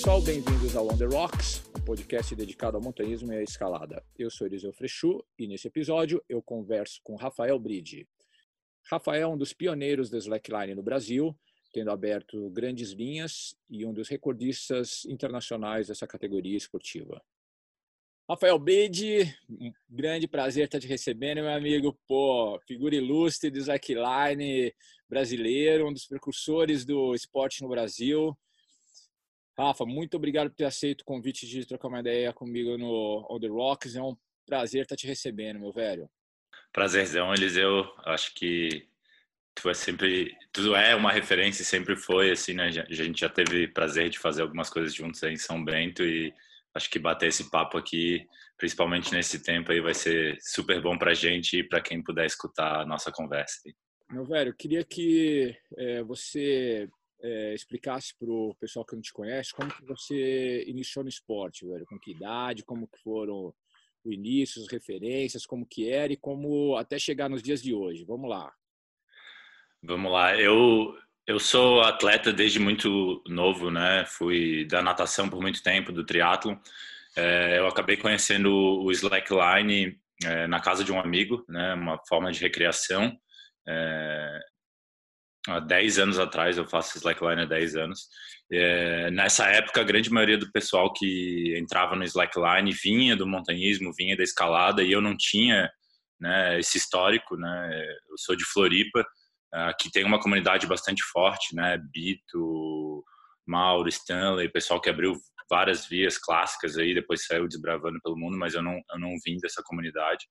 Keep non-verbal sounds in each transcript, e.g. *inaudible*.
Pessoal, bem-vindos ao On The Rocks, um podcast dedicado ao montanhismo e à escalada. Eu sou Eliseu Frechu e nesse episódio eu converso com Rafael Bride. Rafael é um dos pioneiros da slackline no Brasil tendo aberto grandes linhas e um dos recordistas internacionais dessa categoria esportiva. Rafael Bede, um grande prazer estar te recebendo, meu amigo. Pô, figura ilustre do slackline brasileiro, um dos precursores do esporte no Brasil. Rafa, muito obrigado por ter aceito o convite de trocar uma ideia comigo no On The Rocks. É um prazer estar te recebendo, meu velho. Prazerzão, Eliseu. Acho que tu é sempre, tu é uma referência e sempre foi assim, né? A gente já teve prazer de fazer algumas coisas juntos aí em São Bento e acho que bater esse papo aqui, principalmente nesse tempo aí, vai ser super bom para a gente e para quem puder escutar a nossa conversa. Meu velho, queria que é, você é, explicasse para o pessoal que não te conhece como que você iniciou no esporte, velho, com que idade, como que foram o início, as referências, como que era e como até chegar nos dias de hoje. Vamos lá. Vamos lá. Eu eu sou atleta desde muito novo, né? Fui da natação por muito tempo, do triatlo. É, eu acabei conhecendo o slackline é, na casa de um amigo, né? Uma forma de recreação. É, há 10 anos atrás, eu faço slackline há 10 anos. É, nessa época, a grande maioria do pessoal que entrava no slackline vinha do montanhismo, vinha da escalada, e eu não tinha né, esse histórico, né? Eu sou de Floripa, Aqui tem uma comunidade bastante forte, né? Bito, Mauro, Stanley, pessoal que abriu várias vias clássicas aí, depois saiu desbravando pelo mundo, mas eu não, eu não vim dessa comunidade.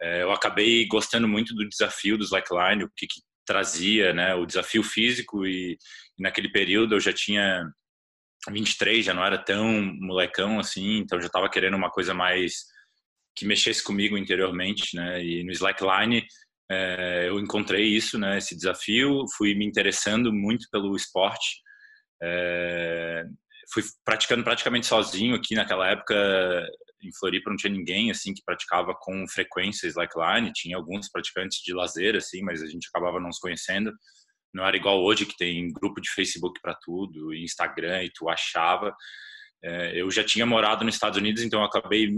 É, eu acabei gostando muito do desafio do slackline, o que, que trazia, né? O desafio físico e, e naquele período eu já tinha 23, já não era tão molecão assim, então já estava querendo uma coisa mais que mexesse comigo interiormente, né? E no slackline é, eu encontrei isso, né, esse desafio, fui me interessando muito pelo esporte, é, fui praticando praticamente sozinho aqui naquela época em Floripa não tinha ninguém assim que praticava com frequência slackline, tinha alguns praticantes de lazer assim, mas a gente acabava não se conhecendo. Não era igual hoje que tem grupo de Facebook para tudo, Instagram e tu achava. É, eu já tinha morado nos Estados Unidos, então eu acabei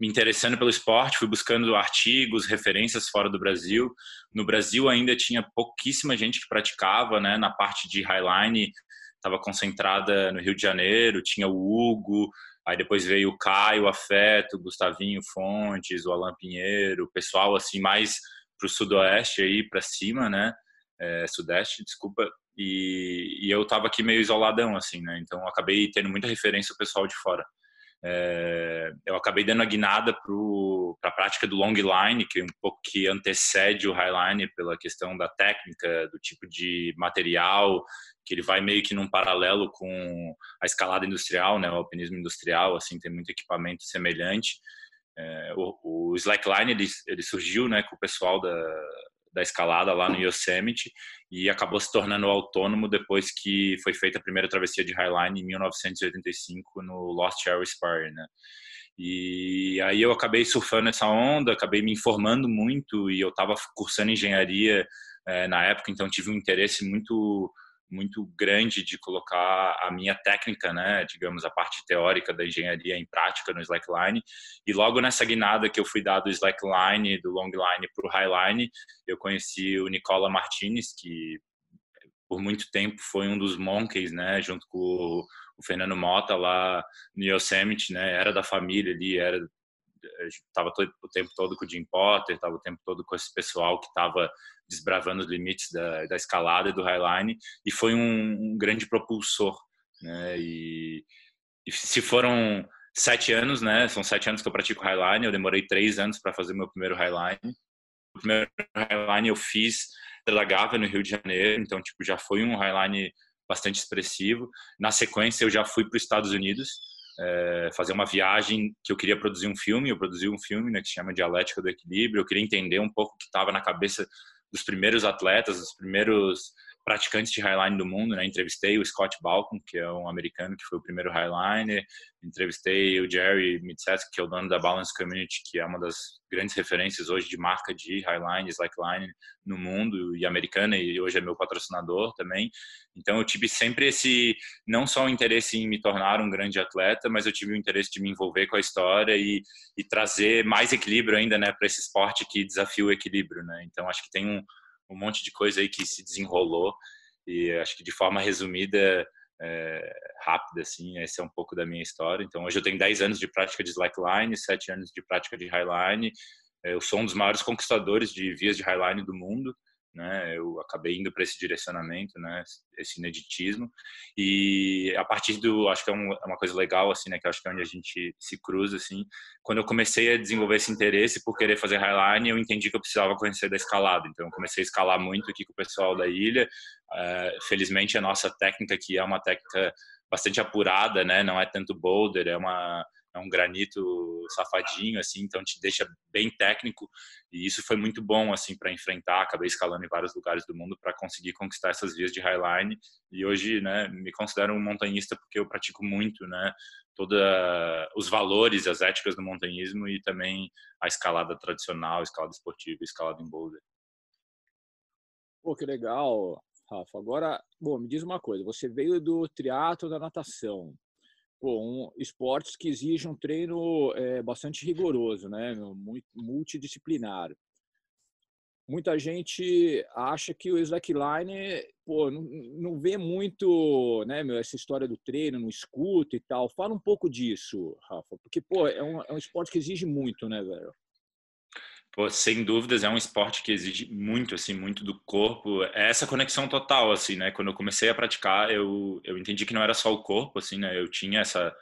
me interessando pelo esporte, fui buscando artigos, referências fora do Brasil. No Brasil ainda tinha pouquíssima gente que praticava, né? Na parte de highline estava concentrada no Rio de Janeiro, tinha o Hugo, aí depois veio o Caio Afeto, Gustavinho Fontes, o Alan Pinheiro, o pessoal assim mais para o sudoeste aí para cima, né? É, sudeste, desculpa. E, e eu estava aqui meio isoladão assim, né? Então acabei tendo muita referência o pessoal de fora. É, eu acabei dando a guinada para a prática do long line, que é um pouco que antecede o high line pela questão da técnica, do tipo de material, que ele vai meio que num paralelo com a escalada industrial, né, o alpinismo industrial, assim, tem muito equipamento semelhante. É, o, o slackline ele, ele surgiu, né, com o pessoal da, da escalada lá no Yosemite e acabou se tornando autônomo depois que foi feita a primeira travessia de Highline em 1985 no Lost Area Spire, né? E aí eu acabei surfando essa onda, acabei me informando muito e eu estava cursando engenharia é, na época, então tive um interesse muito muito grande de colocar a minha técnica, né, digamos, a parte teórica da engenharia em prática no slackline. E logo nessa guinada que eu fui dar do slackline, do longline para o highline, eu conheci o Nicola Martinez, que por muito tempo foi um dos monkeys, né, junto com o, Fernando Mota lá no Yosemite, né, era da família ali, era estava o tempo todo com o Jim Potter, estava o tempo todo com esse pessoal que estava desbravando os limites da, da, escalada e do highline, e foi um, um grande propulsor. Né? E, e, se foram sete anos, né? São sete anos que eu pratico highline, eu demorei três anos para fazer meu primeiro highline. primeiro highline eu fiz pela Gávea no Rio de Janeiro, então tipo já foi um highline bastante expressivo. Na sequência eu já fui para os Estados Unidos é, fazer uma viagem que eu queria produzir um filme, eu produzi um filme né, que se chama Dialética do Equilíbrio, eu queria entender um pouco o que estava na cabeça dos primeiros atletas, dos primeiros praticantes de highline do mundo, né? Entrevistei o Scott Balcom, que é um americano que foi o primeiro highliner. Entrevistei o Jerry Mitsesk, que é o dono da Balance Community, que é uma das grandes referências hoje de marca de highline, slackline no mundo e americana e hoje é meu patrocinador também. Então eu tive sempre esse não só o interesse em me tornar um grande atleta, mas eu tive o interesse de me envolver com a história e, e trazer mais equilíbrio ainda, né, para esse esporte que desafia o equilíbrio, né? Então acho que tem um um monte de coisa aí que se desenrolou e acho que de forma resumida, é, rápida, assim, esse é um pouco da minha história. Então, hoje eu tenho 10 anos de prática de slackline, 7 anos de prática de highline. Eu sou um dos maiores conquistadores de vias de highline do mundo né? Eu acabei indo para esse direcionamento, né? Esse ineditismo e a partir do, acho que é, um, é, uma coisa legal assim, né? Que acho que é onde a gente se cruza assim. Quando eu comecei a desenvolver esse interesse por querer fazer highline, eu entendi que eu precisava conhecer da escalada. Então, eu comecei a escalar muito aqui com o pessoal da ilha. Uh, felizmente, a nossa técnica aqui é uma técnica bastante apurada, né? Não é tanto boulder, é uma é um granito safadinho assim, então te deixa bem técnico e isso foi muito bom assim para enfrentar. Acabei escalando em vários lugares do mundo para conseguir conquistar essas vias de highline e hoje, né, me considero um montanhista porque eu pratico muito, né, todos os valores, as éticas do montanhismo e também a escalada tradicional, escalada esportiva, escalada em boulder. Pô, que legal, Rafa. Agora, bom, me diz uma coisa. Você veio do triatlo da natação pô, esportes que exigem um treino é, bastante rigoroso, né? multidisciplinar. Muita gente acha que o slackline, pô, não, não vê muito, né, meu, essa história do treino, não escuta e tal. Fala um pouco disso, Rafa, porque, pô, é um, é um esporte que exige muito, né, velho? Pô, sem dúvidas é um esporte que exige muito assim muito do corpo. É essa conexão total assim né? Quando eu comecei a praticar eu eu entendi que não era só o corpo assim né? Eu tinha essa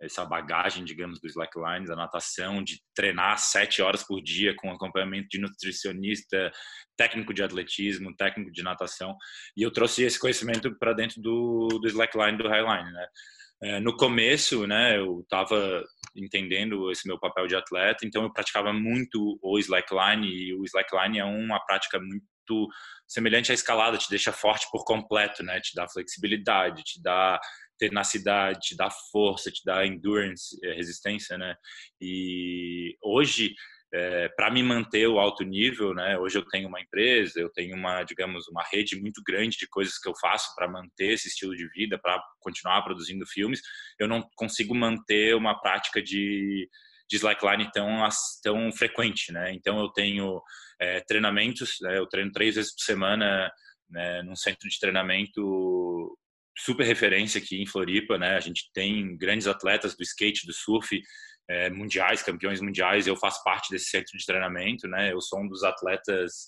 essa bagagem digamos do slackline da natação de treinar sete horas por dia com acompanhamento de nutricionista técnico de atletismo técnico de natação. E eu trouxe esse conhecimento para dentro do, do slackline do highline né? É, no começo, né, eu estava entendendo esse meu papel de atleta, então eu praticava muito o slackline e o slackline é uma prática muito semelhante à escalada, te deixa forte por completo, né, te dá flexibilidade, te dá tenacidade, te dá força, te dá endurance, é, resistência, né? E hoje é, para me manter o alto nível, né? Hoje eu tenho uma empresa, eu tenho uma, digamos, uma rede muito grande de coisas que eu faço para manter esse estilo de vida, para continuar produzindo filmes. Eu não consigo manter uma prática de, de slackline tão tão frequente, né? Então eu tenho é, treinamentos, né? eu treino três vezes por semana, né? Num centro de treinamento super referência aqui em Floripa, né? A gente tem grandes atletas do skate, do surf é, mundiais, campeões mundiais. Eu faço parte desse centro de treinamento, né? Eu sou um dos atletas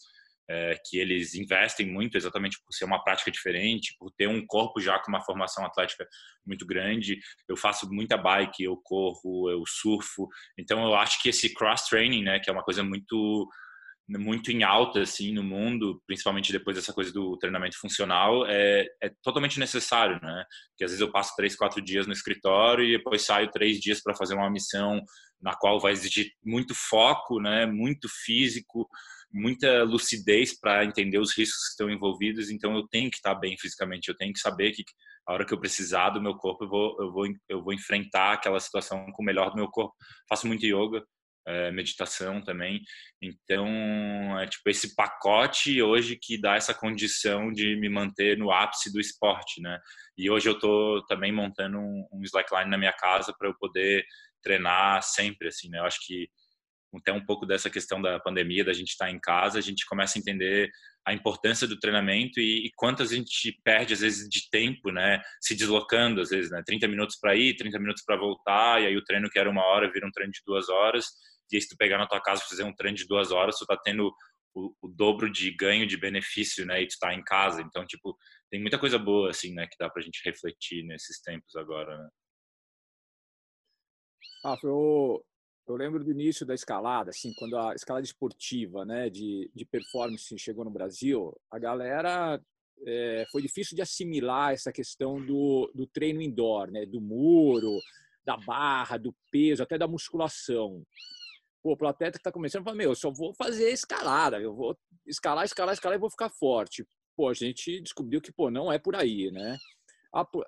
é, que eles investem muito, exatamente por ser uma prática diferente, por ter um corpo já com uma formação atlética muito grande. Eu faço muita bike, eu corro, eu surfo. Então eu acho que esse cross training, né, que é uma coisa muito muito em alta assim no mundo, principalmente depois dessa coisa do treinamento funcional, é, é totalmente necessário, né? Porque às vezes eu passo três, quatro dias no escritório e depois saio três dias para fazer uma missão na qual vai exigir muito foco, né? Muito físico, muita lucidez para entender os riscos que estão envolvidos. Então eu tenho que estar bem fisicamente, eu tenho que saber que a hora que eu precisar do meu corpo eu vou eu vou eu vou enfrentar aquela situação com o melhor do meu corpo. Faço muito yoga, é, meditação também. Então, é tipo esse pacote hoje que dá essa condição de me manter no ápice do esporte, né? E hoje eu tô também montando um, um slackline na minha casa para eu poder treinar sempre, assim, né? Eu acho que até um pouco dessa questão da pandemia, da gente estar tá em casa, a gente começa a entender a importância do treinamento e, e quantas a gente perde às vezes de tempo, né, se deslocando às vezes, né, 30 minutos para ir, 30 minutos para voltar, e aí o treino que era uma hora vira um treino de duas horas, e se tu pegar na tua casa e fazer um treino de duas horas, tu tá tendo o, o, dobro de ganho de benefício, né? E tu tá em casa. Então, tipo, tem muita coisa boa, assim, né? Que dá pra gente refletir nesses tempos agora, né? Ah, eu, eu lembro do início da escalada, assim, quando a escalada esportiva, né, de, de performance chegou no Brasil, a galera é, foi difícil de assimilar essa questão do, do treino indoor, né, do muro, da barra, do peso, até da musculação. Pô, o atleta que está começando, fala, meu, eu só vou fazer escalada, eu vou escalar, escalar, escalar e vou ficar forte. Pô, a gente descobriu que, pô, não é por aí, né?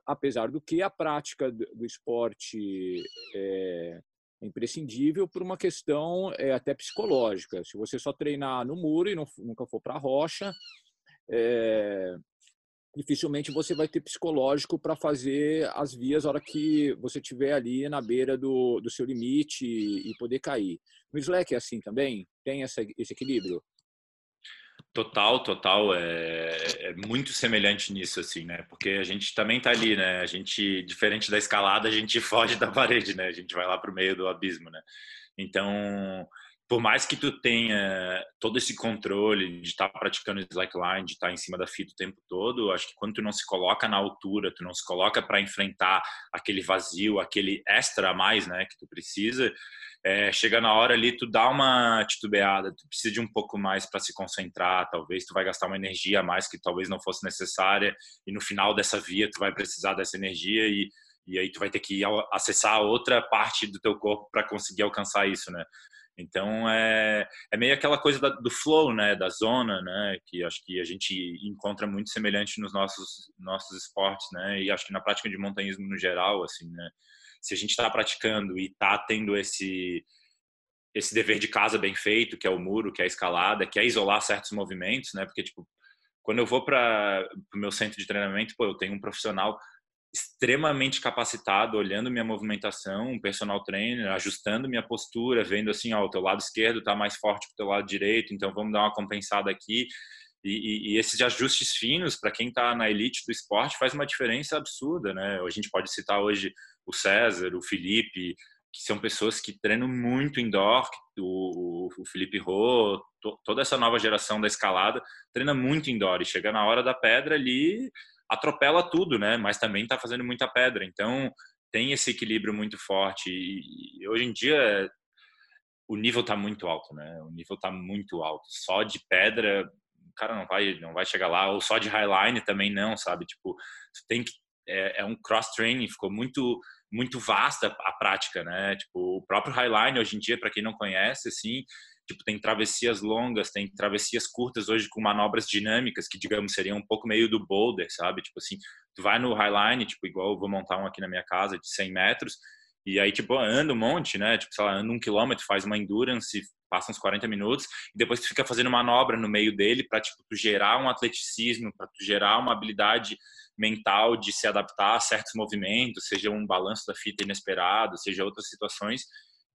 Apesar do que a prática do esporte é, é imprescindível por uma questão é, até psicológica. Se você só treinar no muro e não, nunca for para a rocha, é, dificilmente você vai ter psicológico para fazer as vias na hora que você estiver ali na beira do, do seu limite e, e poder cair. No Slack é assim também? Tem essa, esse equilíbrio? Total, total. É, é, muito semelhante nisso, assim, né? Porque a gente também tá ali, né? A gente, diferente da escalada, a gente *laughs* foge da parede, né? A gente vai lá pro meio do abismo, né? Então, por mais que tu tenha todo esse controle de estar tá praticando slackline, de estar tá em cima da fita o tempo todo, acho que quando tu não se coloca na altura, tu não se coloca para enfrentar aquele vazio, aquele extra a mais, né, que tu precisa, é, chega na hora ali, tu dá uma titubeada, tu precisa de um pouco mais para se concentrar, talvez tu vai gastar uma energia a mais que talvez não fosse necessária e no final dessa via tu vai precisar dessa energia e e aí tu vai ter que acessar outra parte do teu corpo para conseguir alcançar isso, né? Então é, é meio aquela coisa da, do flow, né, da zona, né, que acho que a gente encontra muito semelhante nos nossos nossos esportes, né, e acho que na prática de montanhismo no geral, assim, né, se a gente está praticando e está tendo esse esse dever de casa bem feito, que é o muro, que é a escalada, que é isolar certos movimentos, né, porque tipo quando eu vou para o meu centro de treinamento, pô, eu tenho um profissional extremamente capacitado, olhando minha movimentação, um personal trainer, ajustando minha postura, vendo assim, ó, o teu lado esquerdo está mais forte que o teu lado direito, então vamos dar uma compensada aqui. E, e, e esses ajustes finos, para quem está na elite do esporte, faz uma diferença absurda, né? A gente pode citar hoje o César, o Felipe, que são pessoas que treinam muito indoor, o, o Felipe Rô, to, toda essa nova geração da escalada treina muito indoor e chega na hora da pedra ali, atropela tudo, né? Mas também está fazendo muita pedra. Então tem esse equilíbrio muito forte e, hoje em dia o nível está muito alto, né? O nível está muito alto. Só de pedra, o cara não vai não vai chegar lá. Ou só de highline também não, sabe? Tipo, tem que é, é um cross training. Ficou muito muito vasta a prática, né? Tipo, o próprio highline hoje em dia, para quem não conhece, assim, Tipo, tem travessias longas, tem travessias curtas hoje com manobras dinâmicas, que, digamos, seriam um pouco meio do boulder, sabe? Tipo assim, tu vai no highline, tipo, igual eu vou montar um aqui na minha casa de 100 metros, e aí, tipo, anda um monte, né? Tipo, sei lá, anda um quilômetro, faz uma endurance, passa uns 40 minutos, e depois tu fica fazendo manobra no meio dele para tipo, tu gerar um atleticismo, para tu gerar uma habilidade mental de se adaptar a certos movimentos, seja um balanço da fita inesperado, seja outras situações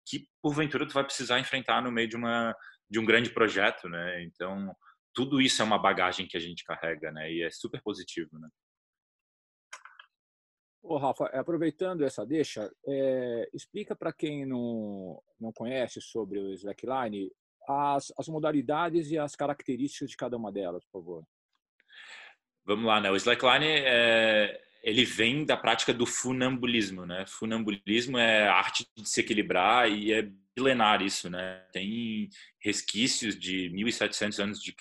que porventura tu vai precisar enfrentar no meio de uma de um grande projeto, né? Então tudo isso é uma bagagem que a gente carrega, né? E é super positivo, né? Ô, Rafa, aproveitando essa deixa, é, explica para quem não, não conhece sobre o Slackline as, as modalidades e as características de cada uma delas, por favor. Vamos lá, né? O Slackline é, ele vem da prática do funambulismo, né? Funambulismo é a arte de se equilibrar e é milenar isso, né? Tem resquícios de 1700 anos de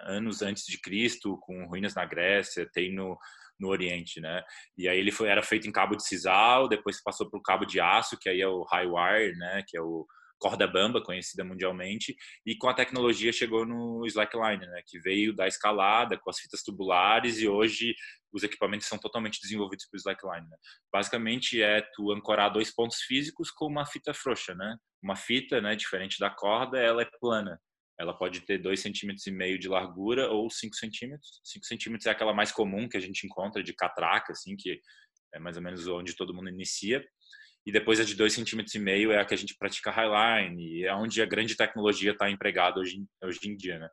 anos antes de Cristo, com ruínas na Grécia, tem no no Oriente, né? E aí ele foi era feito em cabo de sisal, depois passou para o cabo de aço, que aí é o high wire, né? Que é o corda bamba, conhecida mundialmente, e com a tecnologia chegou no slackline, né, que veio da escalada com as fitas tubulares e hoje os equipamentos são totalmente desenvolvidos para o slackline. Né? Basicamente é tu ancorar dois pontos físicos com uma fita frouxa, né? Uma fita, né, diferente da corda, ela é plana. Ela pode ter dois centímetros e meio de largura ou cinco centímetros. Cinco centímetros é aquela mais comum que a gente encontra de catraca, assim, que é mais ou menos onde todo mundo inicia e depois a de 2,5 centímetros e meio é a que a gente pratica highline, é onde a grande tecnologia está empregada hoje, hoje em dia, né?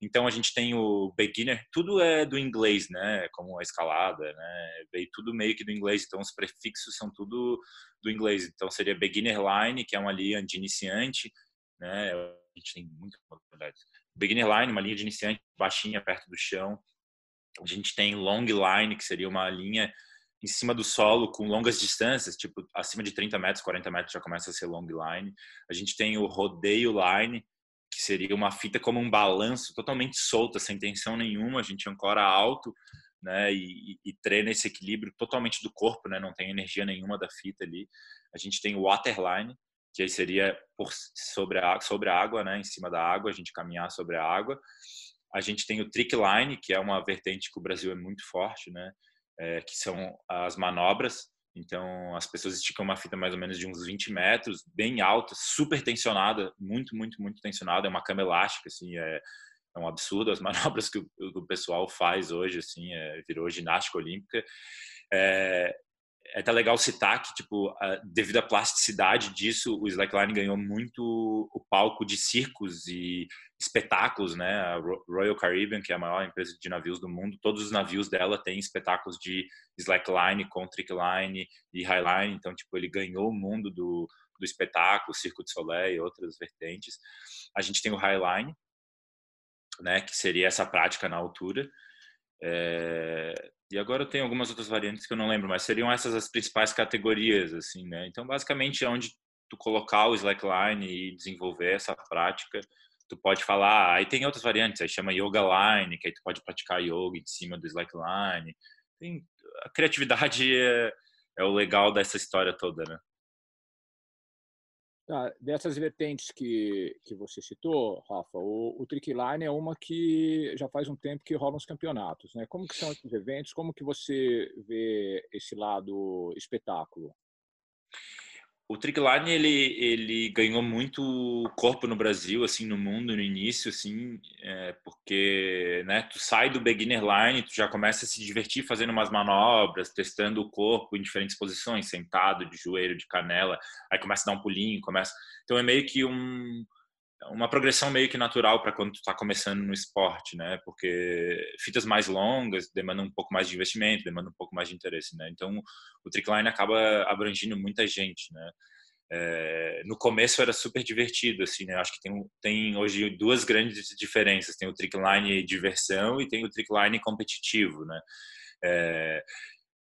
Então a gente tem o beginner, tudo é do inglês, né? Como a escalada, né? Veio tudo meio que do inglês, então os prefixos são tudo do inglês. Então seria beginner line, que é uma linha de iniciante, né? A gente tem muitas modalidades. Beginner line, uma linha de iniciante baixinha perto do chão. A gente tem long line, que seria uma linha em cima do solo com longas distâncias, tipo acima de 30 metros, 40 metros já começa a ser long line. A gente tem o rodeio line, que seria uma fita como um balanço totalmente solta, sem tensão nenhuma, a gente ancora alto, né, e, e, treina esse equilíbrio totalmente do corpo, né, não tem energia nenhuma da fita ali. A gente tem o waterline, que aí seria por sobre a sobre a água, né, em cima da água, a gente caminhar sobre a água. A gente tem o trick line, que é uma vertente que o Brasil é muito forte, né, é, que são as manobras. Então, as pessoas esticam uma fita mais ou menos de uns 20 metros, bem alta, super tensionada, muito, muito, muito tensionada. É uma cama elástica, assim, é, é um absurdo as *laughs* manobras que o, o pessoal faz hoje, assim, é, virou ginástica olímpica. É, é até legal citar que, tipo, devido à plasticidade disso, o slackline ganhou muito o palco de circos e espetáculos, né? A Royal Caribbean, que é a maior empresa de navios do mundo, todos os navios dela têm espetáculos de slackline, com trickline e highline. Então, tipo, ele ganhou o mundo do, do espetáculo, Circo de Soleil e outras vertentes. A gente tem o highline, né? Que seria essa prática na altura. É... E agora tenho algumas outras variantes que eu não lembro, mas seriam essas as principais categorias, assim, né? Então, basicamente, é onde tu colocar o slackline e desenvolver essa prática tu pode falar, aí tem outras variantes, aí chama Yoga Line, que aí tu pode praticar yoga em cima do slackline. Tem, a criatividade *laughs* é, é o legal dessa história toda, né? Ah, dessas vertentes que, que você citou, Rafa, o, o Trickline é uma que já faz um tempo que rolam os campeonatos, né? Como que são esses eventos? Como que você vê esse lado espetáculo? O Trickline ele ele ganhou muito corpo no Brasil assim no mundo no início assim é, porque né tu sai do beginner line tu já começa a se divertir fazendo umas manobras testando o corpo em diferentes posições sentado de joelho de canela aí começa a dar um pulinho começa então é meio que um uma progressão meio que natural para quando tu está começando no esporte, né? Porque fitas mais longas demandam um pouco mais de investimento, demandam um pouco mais de interesse, né? Então o trickline acaba abrangindo muita gente, né? É, no começo era super divertido, assim, né? Acho que tem, tem hoje duas grandes diferenças. Tem o trickline diversão e tem o trickline competitivo, né? É,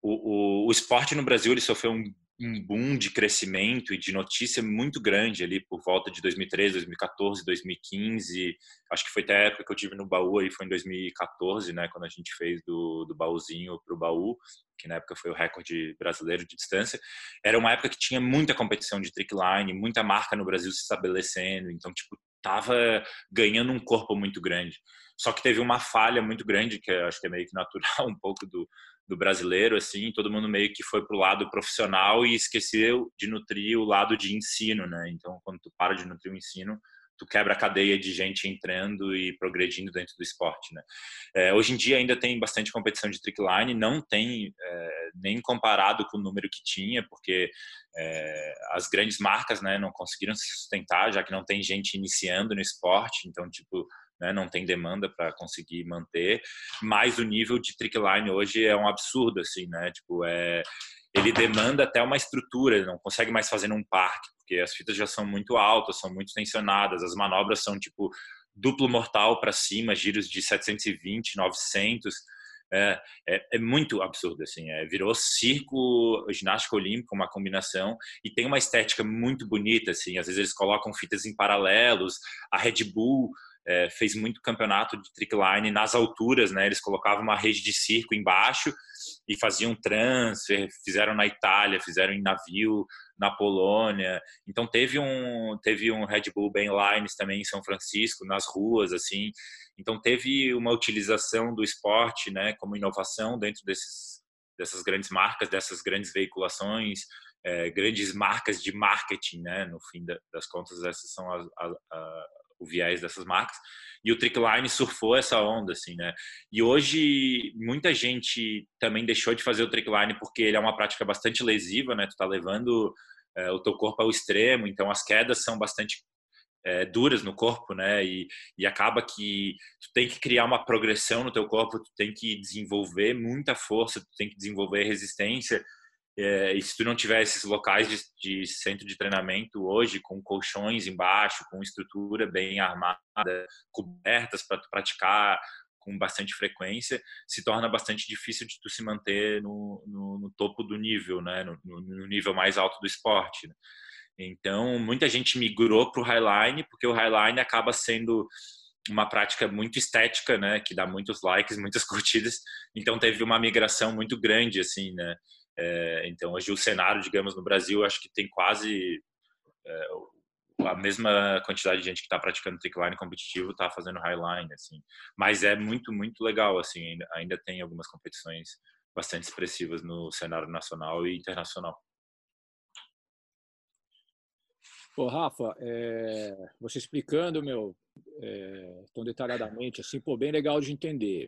o, o, o esporte no Brasil ele sofreu um um boom de crescimento e de notícia muito grande ali por volta de 2013, 2014, 2015. Acho que foi até a época que eu tive no baú aí, foi em 2014, né, quando a gente fez do, do baúzinho para o baú, que na época foi o recorde brasileiro de distância. Era uma época que tinha muita competição de trickline, muita marca no Brasil se estabelecendo, então, tipo, tava ganhando um corpo muito grande. Só que teve uma falha muito grande, que acho que é meio que natural *laughs* um pouco do, do brasileiro, assim, todo mundo meio que foi pro lado profissional e esqueceu de nutrir o lado de ensino, né? Então, quando tu para de nutrir o ensino, tu quebra a cadeia de gente entrando e progredindo dentro do esporte, né? É, hoje em dia ainda tem bastante competição de trickline, não tem é, nem comparado com o número que tinha, porque é, as grandes marcas, né, não conseguiram se sustentar, já que não tem gente iniciando no esporte, então, tipo, né, não tem demanda para conseguir manter, mas o nível de trickline hoje é um absurdo, assim, né, tipo, é, ele demanda até uma estrutura, ele não consegue mais fazer num parque, porque as fitas já são muito altas, são muito tensionadas, as manobras são, tipo, duplo mortal para cima, giros de 720, 900, é, é, é, muito absurdo, assim, é, virou circo, ginástica olímpica, uma combinação, e tem uma estética muito bonita, assim, às vezes eles colocam fitas em paralelos, a Red Bull é, fez muito campeonato de trickline nas alturas, né? Eles colocavam uma rede de circo embaixo e faziam transfer, fizeram na Itália, fizeram em navio na Polônia. Então teve um teve um Red Bull Ben Lines também em São Francisco, nas ruas assim. Então teve uma utilização do esporte, né, como inovação dentro desses dessas grandes marcas, dessas grandes veiculações, é, grandes marcas de marketing, né? No fim das contas, essas são as, as, o viés dessas marcas. E o Trickline surfou essa onda, assim, né? E hoje muita gente também deixou de fazer o Trickline porque ele é uma prática bastante lesiva, né? Tu tá levando é, o teu corpo ao extremo, então as quedas são bastante é, duras no corpo, né? E, e acaba que tu tem que criar uma progressão no teu corpo, tu tem que desenvolver muita força, tu tem que desenvolver resistência é, e se tu não tiver esses locais de, de, centro de treinamento hoje, com colchões embaixo, com estrutura bem armada, cobertas para praticar com bastante frequência, se torna bastante difícil de tu se manter no, no, no topo do nível, né? No, no, nível mais alto do esporte. Né? Então, muita gente migrou para o Highline, porque o Highline acaba sendo uma prática muito estética, né, que dá muitos likes, muitas *laughs* curtidas. Então teve uma migração muito grande, assim, né. É, então hoje o cenário, digamos, no Brasil, acho que tem quase é, a mesma quantidade de gente que está praticando trickline competitivo está fazendo highline, assim. Mas é muito, muito legal, assim. Ainda, ainda tem algumas competições bastante expressivas no cenário nacional e internacional. Ô, Rafa, é, você explicando, meu, é, tão detalhadamente, assim, pô, bem legal de entender.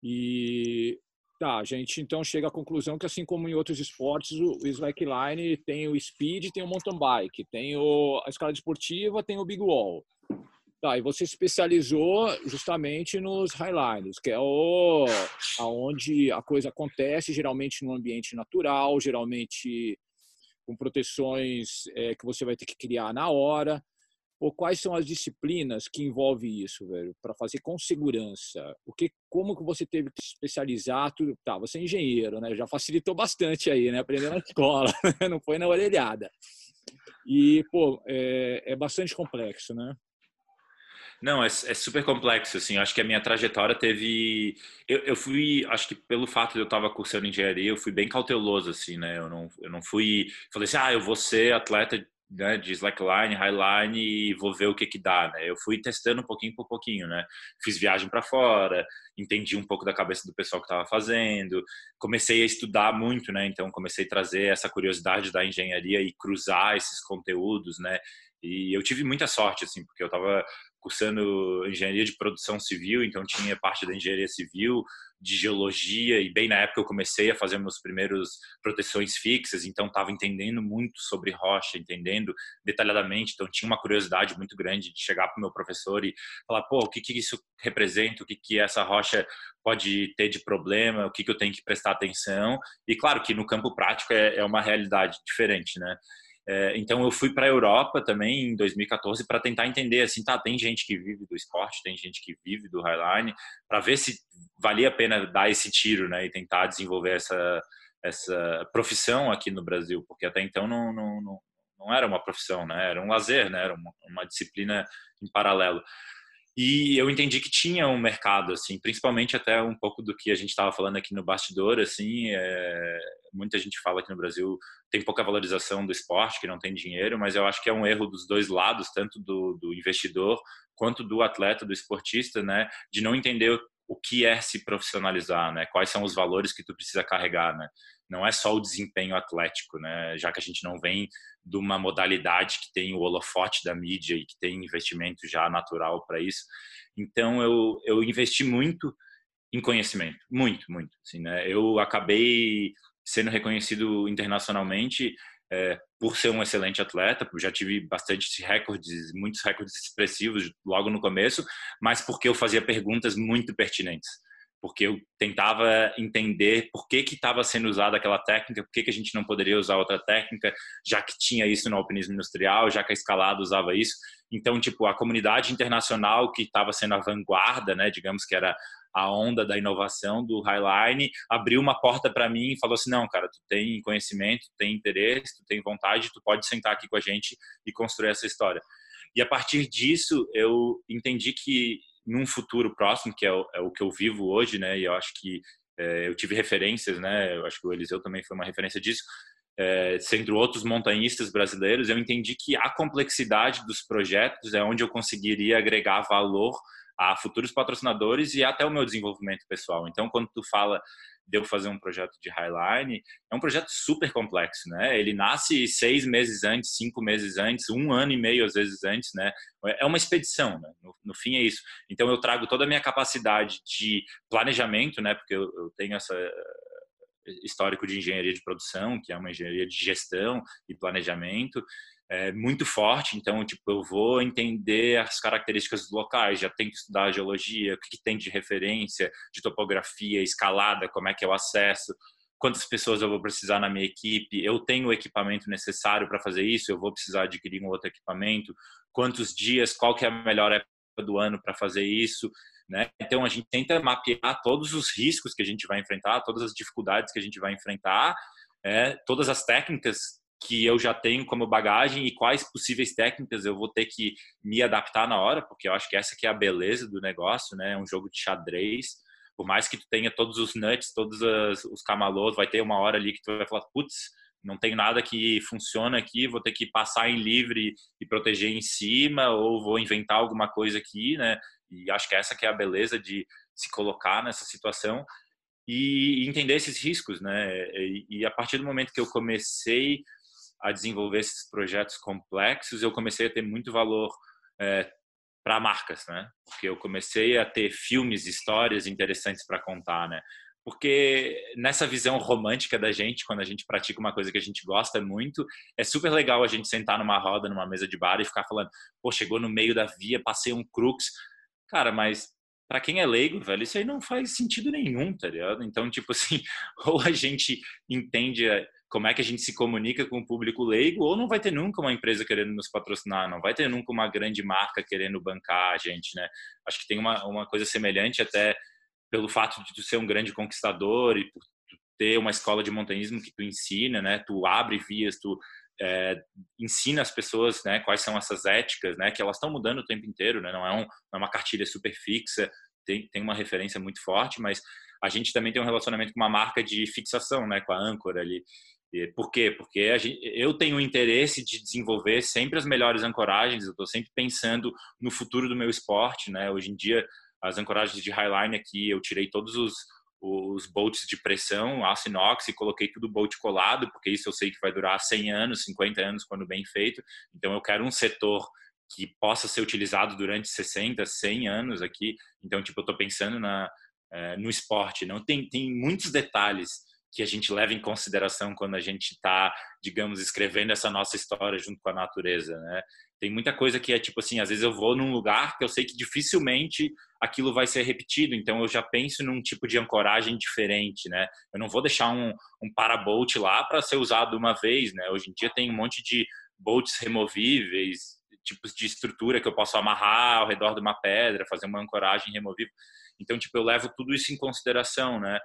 E tá, a gente então chega à conclusão que, assim como em outros esportes, o, slackline tem o speed, tem o mountain bike, tem o, a escala esportiva, tem o big wall. Tá, e você especializou justamente nos highlines, que é o aonde a coisa acontece, geralmente no ambiente natural, geralmente com proteções é, que você vai ter que criar na hora. Quais são as disciplinas que envolve isso, velho, para fazer com segurança? O que, como que você teve que especializar tudo? Tá, você é engenheiro, né? Já facilitou bastante aí, né? Aprender na escola, *laughs* não foi na orelhada. E pô, é, é bastante complexo, né? Não, é, é, super complexo, assim, acho que a minha trajetória teve... Eu, eu fui, acho que pelo fato de eu estar cursando engenharia, eu fui bem cauteloso, assim, né, eu não, eu não fui... Falei assim, ah, eu vou ser atleta né, de slackline, highline e vou ver o que que dá, né? Eu fui testando um pouquinho por pouquinho, né? Fiz viagem para fora, entendi um pouco da cabeça do pessoal que estava fazendo, comecei a estudar muito, né? Então comecei a trazer essa curiosidade da engenharia e cruzar esses conteúdos, né? E eu tive muita sorte, assim, porque eu estava cursando engenharia de produção civil, então tinha parte da engenharia civil, de geologia, e bem na época eu comecei a fazer meus primeiros proteções fixas, então estava entendendo muito sobre rocha, entendendo detalhadamente, então tinha uma curiosidade muito grande de chegar para o meu professor e falar, pô, o que, que isso representa, o que, que essa rocha pode ter de problema, o que, que eu tenho que prestar atenção, e claro que no campo prático é, é uma realidade diferente, né? É, então eu fui para a Europa também em 2014 para tentar entender assim, tá, tem gente que vive do esporte, tem gente que vive do highline, para ver se valia a pena dar esse tiro, né, e tentar desenvolver essa essa profissão aqui no Brasil, porque até então não, não, não, não era uma profissão, né, era um lazer, né, era uma, uma disciplina em paralelo. E eu entendi que tinha um mercado, assim, principalmente até um pouco do que a gente estava falando aqui no bastidor, assim, é, muita gente fala que no Brasil tem pouca valorização do esporte, que não tem dinheiro, mas eu acho que é um erro dos dois lados, tanto do, do investidor quanto do atleta, do esportista, né, de não entender o que é se profissionalizar, né, quais são os valores que tu precisa carregar, né, não é só o desempenho atlético, né, já que a gente não vem de uma modalidade que tem o holofote da mídia e que tem investimento já natural para isso. Então eu, eu investi muito em conhecimento, muito, muito. Assim, né? Eu acabei sendo reconhecido internacionalmente é, por ser um excelente atleta, já tive bastante recordes, muitos recordes expressivos logo no começo, mas porque eu fazia perguntas muito pertinentes porque eu tentava entender por que que estava sendo usada aquela técnica, por que que a gente não poderia usar outra técnica, já que tinha isso no alpinismo industrial, já que a escalada usava isso. Então, tipo, a comunidade internacional que estava sendo a vanguarda, né, digamos que era a onda da inovação do Highline, abriu uma porta para mim e falou assim: "Não, cara, tu tem conhecimento, tu tem interesse, tu tem vontade, tu pode sentar aqui com a gente e construir essa história". E a partir disso, eu entendi que num futuro próximo, que é o, é o, que eu vivo hoje, né? E eu acho que é, eu tive referências, né? Eu acho que o Eliseu também foi uma referência disso. É, outros montanhistas brasileiros, eu entendi que a complexidade dos projetos é onde eu conseguiria agregar valor a futuros patrocinadores e até o meu desenvolvimento pessoal. Então, quando tu fala de eu fazer um projeto de Highline, é um projeto super complexo, né? Ele nasce seis meses antes, cinco meses antes, um ano e meio às vezes antes, né? É uma expedição, né? no, no, fim é isso. Então eu trago toda a minha capacidade de planejamento, né? Porque eu, eu tenho essa histórico de engenharia de produção, que é uma engenharia de gestão e planejamento, é muito forte, então tipo eu vou entender as características dos locais, já tenho que estudar geologia, o que, que, tem de referência, de topografia, escalada, como é que é o acesso, quantas pessoas eu vou precisar na minha equipe, eu tenho o equipamento necessário para fazer isso, eu vou precisar adquirir um outro equipamento, quantos dias, qual que é a melhor época do ano para fazer isso, né? Então a gente tenta mapear todos os riscos que a gente vai enfrentar, todas as dificuldades que a gente vai enfrentar, é, todas as técnicas que eu já tenho como bagagem e quais possíveis técnicas eu vou ter que me adaptar na hora, porque eu acho que essa que é a beleza do negócio, né? É um jogo de xadrez. Por mais que tu tenha todos os nuts, todos os camalôs, vai ter uma hora ali que tu vai falar, putz, não tem nada que funciona aqui, vou ter que passar em livre e proteger em cima, ou vou inventar alguma coisa aqui, né? E acho que essa que é a beleza de se colocar nessa situação e entender esses riscos, né? E a partir do momento que eu comecei a desenvolver esses projetos complexos, eu comecei a ter muito valor é, para marcas, né? Porque eu comecei a ter filmes, histórias interessantes para contar, né? Porque nessa visão romântica da gente, quando a gente pratica uma coisa que a gente gosta muito, é super legal a gente sentar numa roda, numa mesa de bar e ficar falando, pô, chegou no meio da via, passei um crux. Cara, mas para quem é leigo, velho, isso aí não faz sentido nenhum, tá ligado? Então, tipo assim, *laughs* ou a gente entende como é que a gente se comunica com o público leigo, ou não vai ter nunca uma empresa querendo nos patrocinar, não vai ter nunca uma grande marca querendo bancar a gente, né? Acho que tem uma, uma coisa semelhante até pelo fato de tu ser um grande conquistador e por ter uma escola de montanhismo que tu ensina, né? Tu abre vias, tu é, ensina as pessoas, né? Quais são essas éticas, né? Que elas estão mudando o tempo inteiro, né? Não é, um, não é uma cartilha super fixa, tem, tem uma referência muito forte, mas a gente também tem um relacionamento com uma marca de fixação, né? Com a âncora ali. Por quê? Porque gente, eu tenho o interesse de desenvolver sempre as melhores ancoragens, eu estou sempre pensando no futuro do meu esporte, né? Hoje em dia, as ancoragens de highline aqui, eu tirei todos os, os bolts de pressão, aço inox, e coloquei tudo bolt colado, porque isso eu sei que vai durar 100 anos, 50 anos, quando bem feito. Então, eu quero um setor que possa ser utilizado durante 60, 100 anos aqui. Então, tipo, eu estou pensando na, é, no esporte. Não tem, tem muitos detalhes que a gente leva em consideração quando a gente está, digamos, escrevendo essa nossa história junto com a natureza, né? Tem muita coisa que é tipo assim, às vezes eu vou num lugar que eu sei que dificilmente aquilo vai ser repetido, então eu já penso num tipo de ancoragem diferente, né? Eu não vou deixar um, um parabolt lá para ser usado uma vez, né? Hoje em dia tem um monte de bolts removíveis, tipos de estrutura que eu posso amarrar ao redor de uma pedra, fazer uma ancoragem removível. Então, tipo, eu levo tudo isso em consideração, né?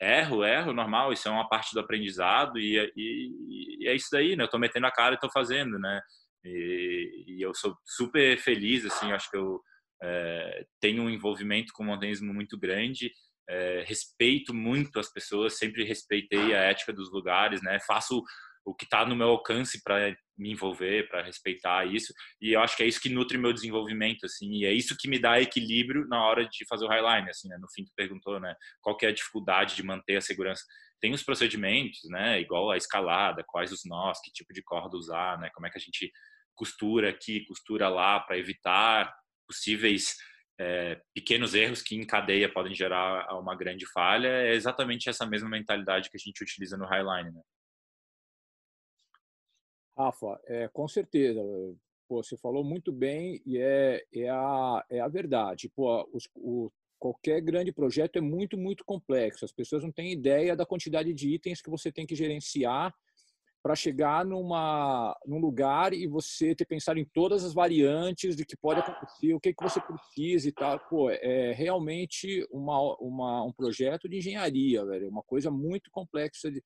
erro, erro, normal, isso é uma parte do aprendizado e, e, e é isso daí, né? Eu tô metendo a cara e tô fazendo, né? E, e eu sou super feliz, assim, acho que eu é, tenho um envolvimento com o montanhismo muito grande, é, respeito muito as pessoas, sempre respeitei a ética dos lugares, né? Faço o que está no meu alcance para me envolver, para respeitar isso. E eu acho que é isso que nutre meu desenvolvimento, assim, e é isso que me dá equilíbrio na hora de fazer o highline, assim, né? No fim tu perguntou, né? Qual que é a dificuldade de manter a segurança? Tem os procedimentos, né? Igual a escalada, quais os nós, que tipo de corda usar, né? Como é que a gente costura aqui, costura lá para evitar possíveis é, pequenos erros que em cadeia podem gerar uma grande falha. É exatamente essa mesma mentalidade que a gente utiliza no highline, né? Rafa, é, com certeza. Pô, você falou muito bem e é, é, a, é a verdade. Pô, os, o, qualquer grande projeto é muito, muito complexo. As pessoas não têm ideia da quantidade de itens que você tem que gerenciar para chegar numa, num lugar e você ter pensado em todas as variantes de que pode acontecer, o que, que você precisa e tal. Pô, é realmente uma, uma, um projeto de engenharia, velho. É uma coisa muito complexa de,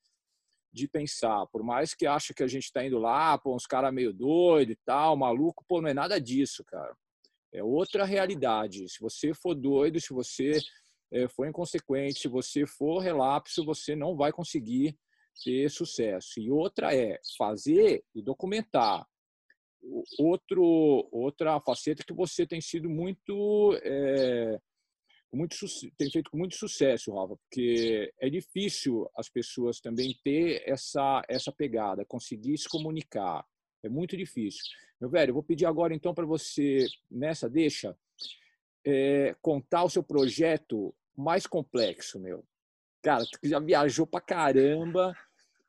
de pensar. Por mais que ache que a gente está indo lá, pô, uns caras meio doido e tal, maluco, pô, não é nada disso, cara. É outra realidade. Se você for doido, se você é, for inconsequente, se você for relapso, você não vai conseguir ter sucesso. E outra é fazer e documentar. Outro, outra faceta que você tem sido muito é, muito, tem feito com muito sucesso, Rafa, porque é difícil as pessoas também ter essa, essa pegada, conseguir se comunicar. É muito difícil. Meu velho, eu vou pedir agora então para você, nessa deixa, é, contar o seu projeto mais complexo, meu. Cara, tu já viajou pra caramba.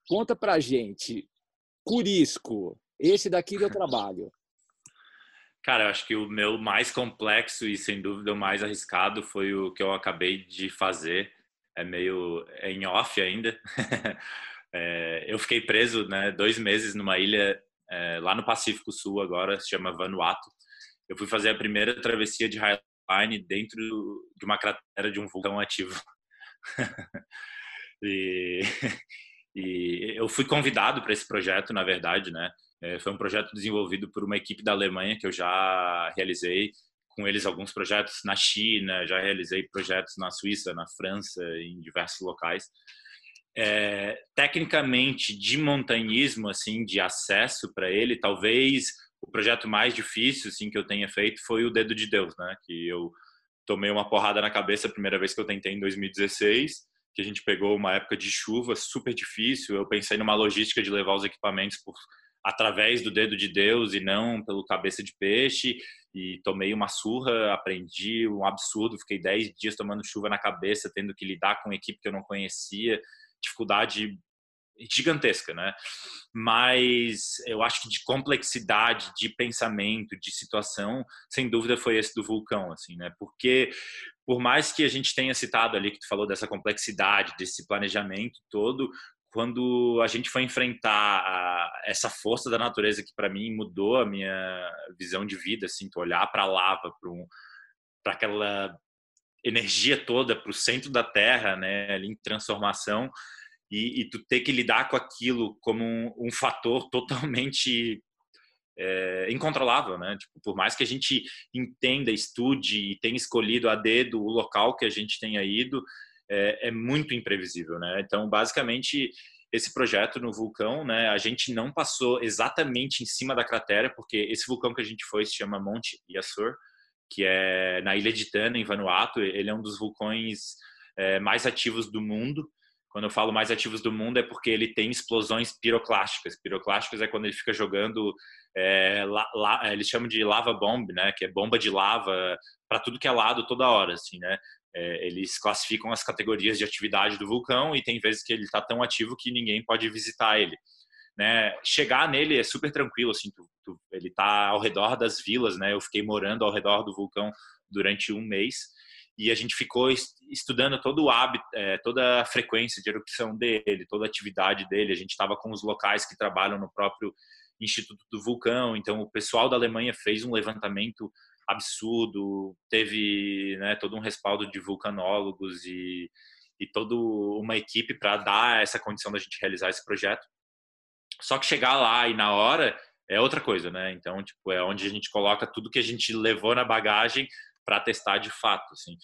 Conta pra gente. Curisco, esse daqui deu *laughs* trabalho. Cara, eu acho que o meu mais complexo e sem dúvida o mais arriscado foi o que eu acabei de fazer. É meio é em off ainda. *laughs* é, eu fiquei preso, né, dois meses numa ilha é, lá no Pacífico Sul agora, se chama Vanuatu. Eu fui fazer a primeira travessia de slackline dentro de uma cratera de um vulcão ativo. *laughs* e, *laughs* e eu fui convidado para esse projeto, na verdade, né? É, foi um projeto desenvolvido por uma equipe da Alemanha que eu já realizei com eles alguns projetos na China, já realizei projetos na Suíça, na França, em diversos locais. É, tecnicamente, de montanhismo, assim, de acesso para ele, talvez o projeto mais difícil, assim, que eu tenha feito foi o Dedo de Deus, né? Que eu tomei uma porrada na cabeça a primeira vez que eu tentei em 2016, que a gente pegou uma época de chuva super difícil. Eu pensei numa logística de levar os equipamentos por através do dedo de Deus e não pelo cabeça de peixe e tomei uma surra, aprendi um absurdo, fiquei 10 dias tomando chuva na cabeça, tendo que lidar com equipe que eu não conhecia, dificuldade gigantesca, né? Mas eu acho que de complexidade, de pensamento, de situação, sem dúvida foi esse do vulcão, assim, né? Porque por mais que a gente tenha citado ali que tu falou dessa complexidade, desse planejamento todo, quando a gente foi enfrentar a, essa força da natureza que para mim mudou a minha visão de vida, assim, tu olhar para a lava, para um, aquela energia toda, para o centro da Terra, né, ali em transformação, e, e, tu ter que lidar com aquilo como um, um fator *laughs* totalmente é, incontrolável, né? Tipo, por mais que a gente entenda, estude e tenha escolhido a dedo o local que a gente tenha ido, é, é muito imprevisível, né? Então, basicamente, esse projeto no vulcão, né, a gente não passou exatamente em cima da cratera, porque esse vulcão que a gente foi se chama Monte Yasur, que é na ilha de Tana, em Vanuatu. Ele é um dos vulcões é, mais ativos do mundo. Quando eu falo mais ativos do mundo é porque ele tem explosões piroclásticas. Piroclásticas é quando ele fica jogando, é, la, la, eles chamam de lava bomb, né, que é bomba de lava para tudo que é lado toda hora, assim, né é, eles classificam as categorias de atividade do vulcão e tem vezes que ele está tão ativo que ninguém pode visitar ele. Né? Chegar nele é super tranquilo, assim, tu, tu, ele está ao redor das vilas, né? Eu fiquei morando ao redor do vulcão durante um mês e a gente ficou estudando todo o hábito, é, toda a frequência de erupção dele, toda a atividade dele. A gente estava com os locais que trabalham no próprio Instituto do Vulcão, então o pessoal da Alemanha fez um levantamento absurdo, teve né, todo um respaldo de vulcanólogos e, e toda uma equipe para dar essa condição da gente realizar esse projeto. Só que chegar lá e na hora é outra coisa, né? Então, tipo, é onde a gente coloca tudo que a gente levou na bagagem para testar de fato, assim.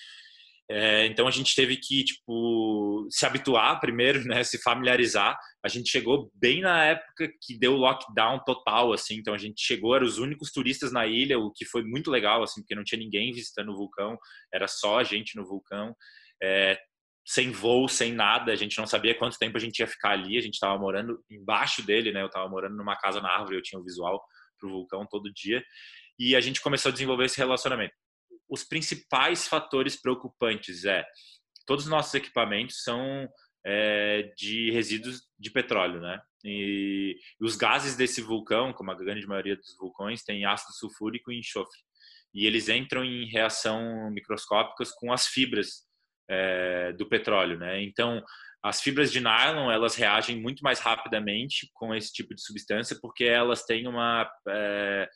É, então a gente teve que tipo se habituar primeiro, *laughs* né, se familiarizar. A gente chegou bem na época que deu lockdown total, assim. Então a gente chegou, eram os únicos turistas na ilha, o que foi muito legal, assim, porque não tinha ninguém visitando o vulcão, era só a gente no vulcão. É, sem voo, sem nada, a gente não sabia quanto tempo a gente ia ficar ali. A gente estava morando embaixo dele, né? Eu estava morando numa casa na árvore, eu tinha o visual pro vulcão todo dia. E a gente começou a desenvolver esse relacionamento os principais fatores preocupantes é todos os nossos equipamentos são é, de resíduos de petróleo, né? E, os gases desse vulcão, como a grande maioria dos vulcões, tem ácido sulfúrico e enxofre. E eles entram em reação microscópicas com as fibras é, do petróleo, né? Então, as fibras de nylon elas reagem muito mais rapidamente com esse tipo de substância porque elas têm uma é,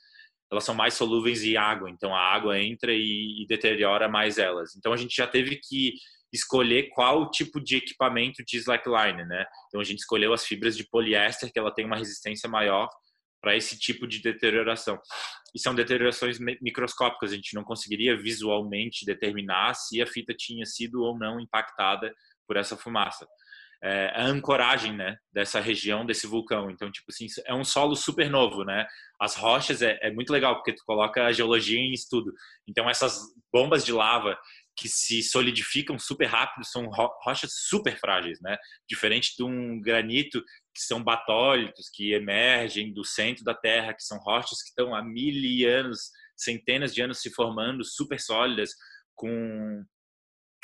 elas são mais solúveis em água, então a água entra e, e, deteriora mais elas. Então a gente já teve que escolher qual tipo de equipamento de slackline, né? Então a gente escolheu as fibras de poliéster, que ela tem uma resistência maior para esse tipo de deterioração. E são deteriorações microscópicas, a gente não conseguiria visualmente determinar se a fita tinha sido ou não impactada por essa fumaça é, a ancoragem, né, dessa região, desse vulcão. Então, tipo assim, é um solo super novo, né? As rochas é, é muito legal porque tu coloca a geologia em estudo. Então, essas bombas de lava que se solidificam super rápido são rochas super frágeis, né? Diferente de um granito que são batólitos que emergem do centro da Terra, que são rochas que estão há mil anos, centenas de anos se formando, super sólidas, com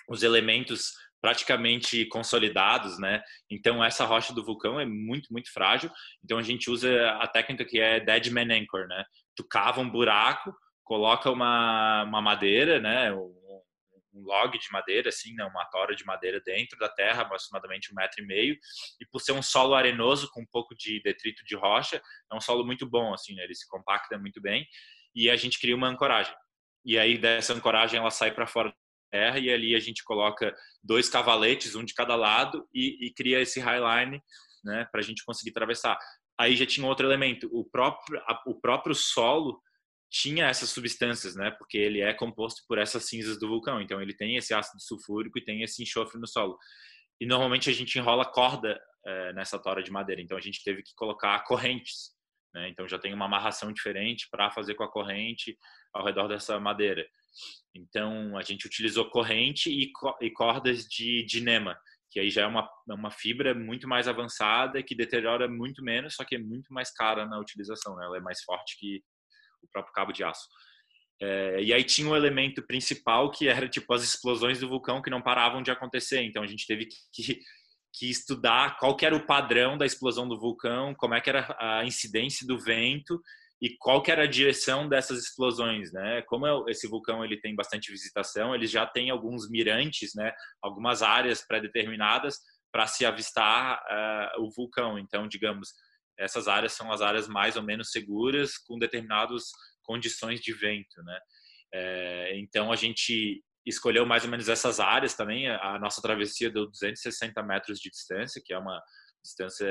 os elementos praticamente consolidados, né? Então essa rocha do vulcão é muito muito frágil. Então a gente usa a técnica que é dead man anchor, né? Tu cava um buraco, coloca uma, uma madeira, né? Um, um log de madeira, assim, né? Uma tora de madeira dentro da terra, aproximadamente um metro e meio. E por ser um solo arenoso com um pouco de detrito de rocha, é um solo muito bom, assim, né? Ele se compacta muito bem. E a gente cria uma ancoragem. e aí dessa ancoragem ela sai para fora da terra e ali a gente coloca dois cavaletes, um de cada lado e, e cria esse highline, né, para a gente conseguir atravessar. Aí já tinha outro elemento, o próprio o próprio solo tinha essas substâncias, né? Porque ele é composto por essas cinzas do vulcão. Então ele tem esse ácido sulfúrico e tem esse enxofre no solo. E normalmente a gente enrola corda é, nessa tora de madeira. Então a gente teve que colocar correntes. Né? Então já tem uma amarração diferente para fazer com a corrente ao redor dessa madeira. Então a gente utilizou corrente e, e cordas de dinema, que aí já é uma, uma fibra muito mais avançada que deteriora muito menos, só que é muito mais cara na utilização. Né? Ela é mais forte que o próprio cabo de aço. É, e aí tinha um elemento principal que era tipo as explosões do vulcão que não paravam de acontecer. Então a gente teve que, que estudar qual que era o padrão da explosão do vulcão, como é que era a incidência do vento e qual que era a direção dessas explosões, né? Como é esse vulcão ele tem bastante visitação, ele já tem alguns mirantes, né? Algumas áreas pré-determinadas para se avistar uh, o vulcão. Então, digamos, essas áreas são as áreas mais ou menos seguras com determinadas condições de vento, né? É, então a gente escolheu mais ou menos essas áreas também. A nossa travessia deu 260 metros de distância, que é uma distância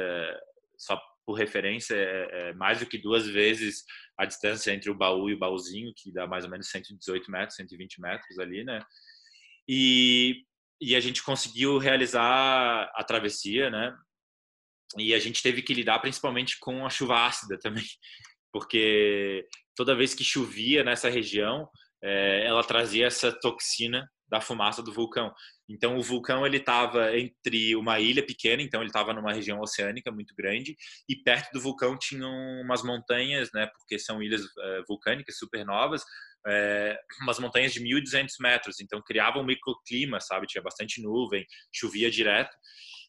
só por referência é, é mais do que duas vezes a distância entre o baú e o baúzinho, que dá mais ou menos 118 metros, 120 metros ali, né? E, e a gente conseguiu realizar a travessia, né? E a gente teve que lidar principalmente com a chuva ácida também, *laughs* porque toda vez que chovia nessa região, é, ela trazia essa toxina da fumaça do vulcão. Então o vulcão ele estava entre uma ilha pequena, então ele estava numa região oceânica muito grande e perto do vulcão tinham umas montanhas, né? Porque são ilhas é, vulcânicas supernovas, é, umas montanhas de 1.200 metros. Então criava um microclima, sabe? Tinha bastante nuvem, chovia direto.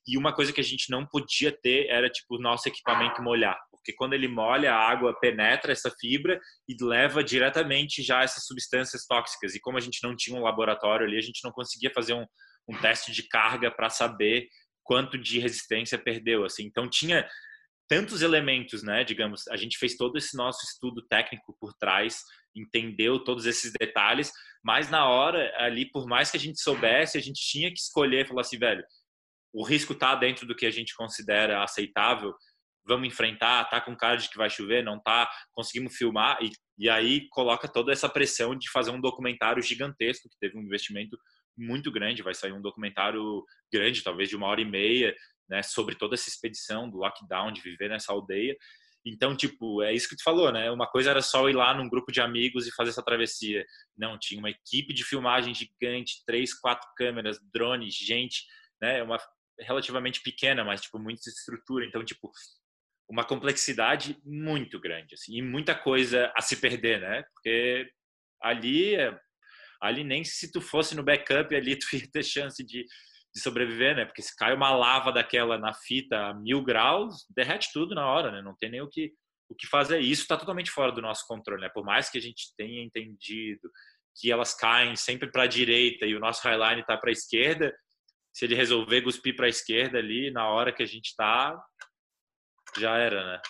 E uma coisa que a gente não podia ter era tipo o nosso equipamento molhar, porque quando ele molha, a água penetra essa fibra e leva diretamente já essas substâncias tóxicas. E como a gente não tinha um laboratório ali, a gente não conseguia fazer um, um teste de carga para saber quanto de resistência perdeu. Assim, então tinha tantos elementos, né? Digamos, a gente fez todo esse nosso estudo técnico por trás, entendeu todos esses detalhes, mas na hora ali, por mais que a gente soubesse, a gente tinha que escolher, falar assim, velho o risco está dentro do que a gente considera aceitável, vamos enfrentar, tá com cara de que vai chover, não tá, conseguimos filmar e, e aí coloca toda essa pressão de fazer um documentário gigantesco que teve um investimento muito grande, vai sair um documentário grande, talvez de uma hora e meia, né, sobre toda essa expedição do lockdown, de viver nessa aldeia. Então, tipo, é isso que tu falou, né? Uma coisa era só ir lá num grupo de amigos e fazer essa travessia. Não, tinha uma equipe de filmagem gigante, três, quatro câmeras, drones, gente, né? Uma relativamente pequena, mas tipo muita estrutura, então tipo uma complexidade muito grande assim, e muita coisa a se perder, né? Porque ali ali nem se tu fosse no backup ali tu *laughs* ia ter chance de, de sobreviver, né? Porque se cai uma lava daquela na fita a mil graus, derrete tudo na hora, né? Não tem nem o que o que fazer. Isso está totalmente fora do nosso controle, né? Por mais que a gente tenha entendido que elas caem sempre para a direita e o nosso highline está para a esquerda, se ele resolver cuspir para a esquerda ali, na hora que a gente tá, já era, né?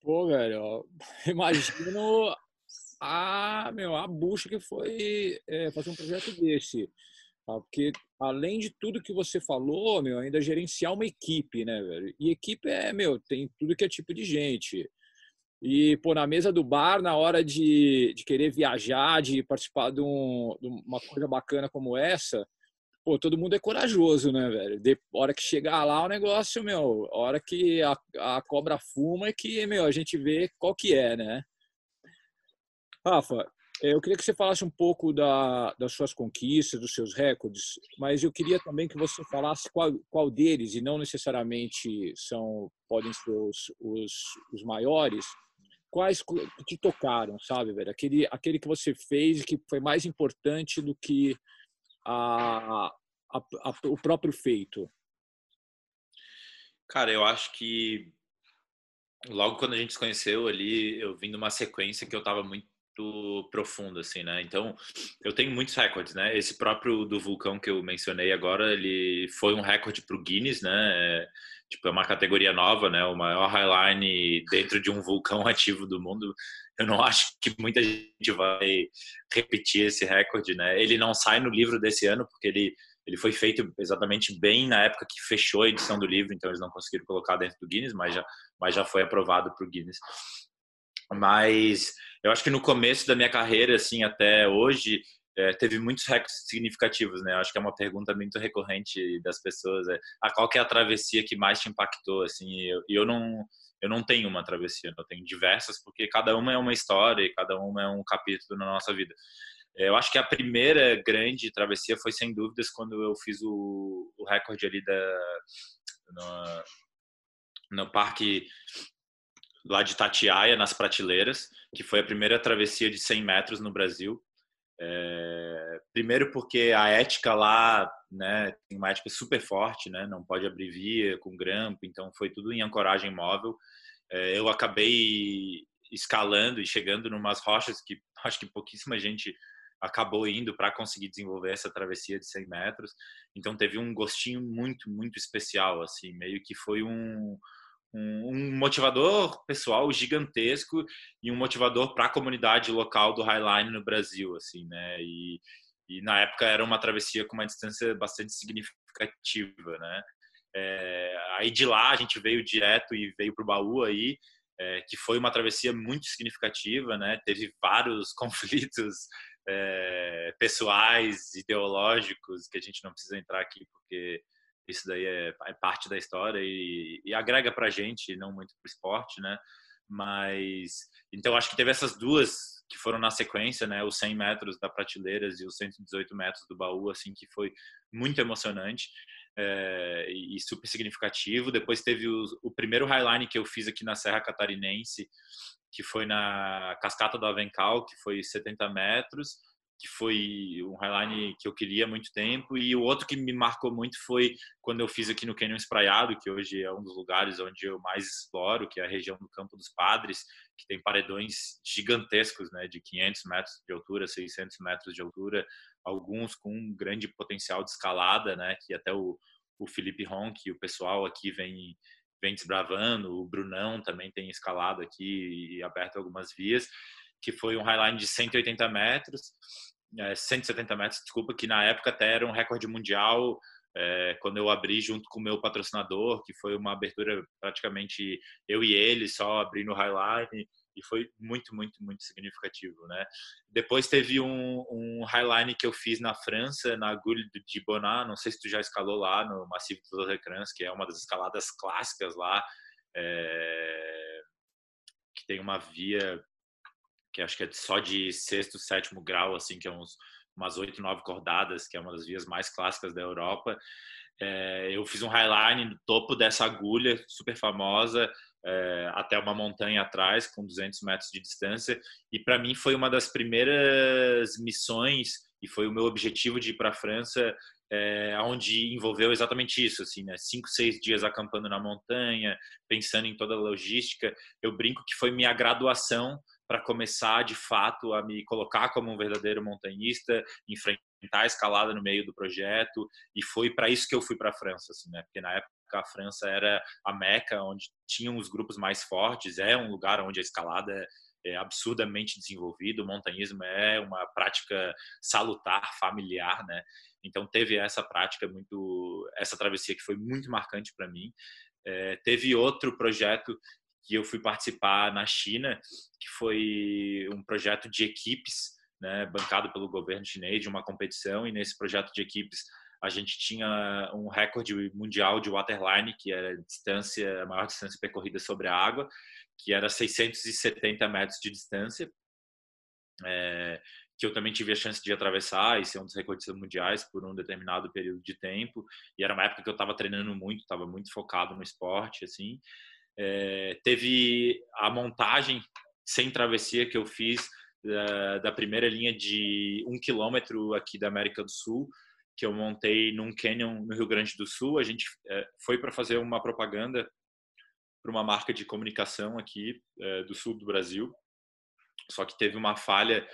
Pô, velho, *laughs* imagino a, meu, a bucha que foi é, fazer um projeto desse. Tá? Porque, além de tudo que você falou, meu, ainda gerenciar uma equipe, né, velho? E equipe é, meu, tem tudo que é tipo de gente. E, pô, na mesa do bar, na hora de, de querer viajar, de participar de, um, de uma coisa bacana como essa, pô, todo mundo é corajoso, né, velho? De hora que chegar lá o negócio, meu, hora que a, a cobra fuma é que, meu, a gente vê qual que é, né? Rafa, eu queria que você falasse um pouco da, das suas conquistas, dos seus recordes, mas eu queria também que você falasse qual, qual deles, e não necessariamente são podem ser os, os, os maiores, quais te tocaram, sabe, velho? Aquele, aquele que você fez que foi mais importante do que a, a, a, o próprio feito? Cara, eu acho que logo quando a gente se conheceu ali, eu vim numa sequência que eu estava muito profundo, assim, né? Então, eu tenho muitos recordes, né? Esse próprio do vulcão que eu mencionei agora, ele foi um recorde para o Guinness, né? É, tipo, é uma categoria nova, né? O maior highline dentro de um vulcão *laughs* ativo do mundo. Eu não acho que muita gente vai repetir esse recorde, né? Ele não sai no livro desse ano, porque ele, ele foi feito exatamente bem na época que fechou a edição do livro, então eles não conseguiram colocar dentro do Guinness, mas já, mas já foi aprovado para o Guinness. Mas eu acho que no começo da minha carreira, assim, até hoje, é, teve muitos recordes significativos, né? Eu acho que é uma pergunta muito recorrente das pessoas. É, ah, qual é a travessia que mais te impactou, assim? E eu, eu não eu não tenho uma travessia, eu tenho diversas, porque cada uma é uma história e cada uma é um capítulo na nossa vida. Eu acho que a primeira grande travessia foi, sem dúvidas, quando eu fiz o, o recorde ali da, no, no parque lá de Tatiaia, nas prateleiras, que foi a primeira travessia de 100 metros no Brasil. É, primeiro porque a ética lá, né, tem uma ética super forte, né, não pode abrir via com grampo, então foi tudo em ancoragem móvel. É, eu acabei escalando e chegando numas rochas que *laughs* acho que pouquíssima gente acabou indo para conseguir desenvolver essa travessia de 100 metros. Então teve um gostinho muito, muito especial, assim, meio que foi um, um, motivador pessoal gigantesco e um motivador para a comunidade local do Highline no Brasil, assim, né? E, e na época era uma travessia com uma distância bastante significativa, né? É, aí de lá a gente veio direto e veio para o Baú aí, é, que foi uma travessia muito significativa, né? Teve vários *laughs* conflitos é, pessoais, ideológicos, que a gente não precisa entrar aqui porque isso daí é, é parte da história e, e agrega para a gente, não muito para o esporte, né? Mas então acho que teve essas duas que foram na sequência, né? Os 100 metros da prateleiras e os 118 metros do baú, assim, que foi muito emocionante é, e super significativo. Depois teve o, o primeiro highline que eu fiz aqui na Serra Catarinense, que foi na Cascata do Avencal, que foi 70 metros que foi um highline que eu queria há muito tempo e o outro que me marcou muito foi quando eu fiz aqui no Canyon Espraiado, que hoje é um dos lugares onde eu mais exploro, que é a região do Campo dos Padres, que tem paredões gigantescos, né, de 500 metros de altura, 600 metros de altura, alguns com um grande potencial de escalada, né, que até o, o Felipe Ronck e o pessoal aqui vem vem desbravando, o Brunão também tem escalado aqui e aberto algumas vias que foi um highline de 180 metros, é, 170 metros, desculpa, que na época até era um recorde mundial é, quando eu abri junto com o meu patrocinador, que foi uma abertura praticamente eu e ele só abrindo o highline e foi muito, muito, muito significativo, né? Depois teve um, um highline que eu fiz na França, na agulha de Bonin, não sei se tu já escalou lá no Massif dos Recrans, que é uma das escaladas clássicas lá, é, que tem uma via que acho que é só de sexto, sétimo grau, assim, que é uns, umas oito, nove cordadas, que é uma das vias mais clássicas da Europa. É, eu fiz um highline no topo dessa agulha super famosa, é, até uma montanha atrás, com 200 metros de distância. E para mim foi uma das primeiras missões e foi o meu objetivo de ir para a França, é, onde envolveu exatamente isso, assim, né? Cinco, seis dias acampando na montanha, pensando em toda a logística. Eu brinco que foi minha graduação para começar de fato a me colocar como um verdadeiro montanhista, enfrentar a escalada no meio do projeto e foi para isso que eu fui para a França, assim, né? Porque na época a França era a meca onde tinham os grupos mais fortes, é um lugar onde a escalada é, é absurdamente desenvolvida, o montanhismo é uma prática salutar, familiar, né? Então teve essa prática muito, essa travessia que foi muito marcante para mim. É, teve outro projeto que eu fui participar na China, que foi um projeto de equipes, né, bancado pelo governo chinês, de uma competição, e nesse projeto de equipes a gente tinha um recorde mundial de waterline, que era a distância, a maior distância percorrida sobre a água, que era 670 metros de distância, é, que eu também tive a chance de atravessar e ser um dos recordistas mundiais por um determinado período de tempo. E era uma época que eu estava treinando muito, estava muito focado no esporte, assim. É, teve a montagem sem travessia que eu fiz da, da, primeira linha de um quilômetro aqui da América do Sul, que eu montei num canyon no Rio Grande do Sul. A gente é, foi para fazer uma propaganda para uma marca de comunicação aqui é, do sul do Brasil. Só que teve uma falha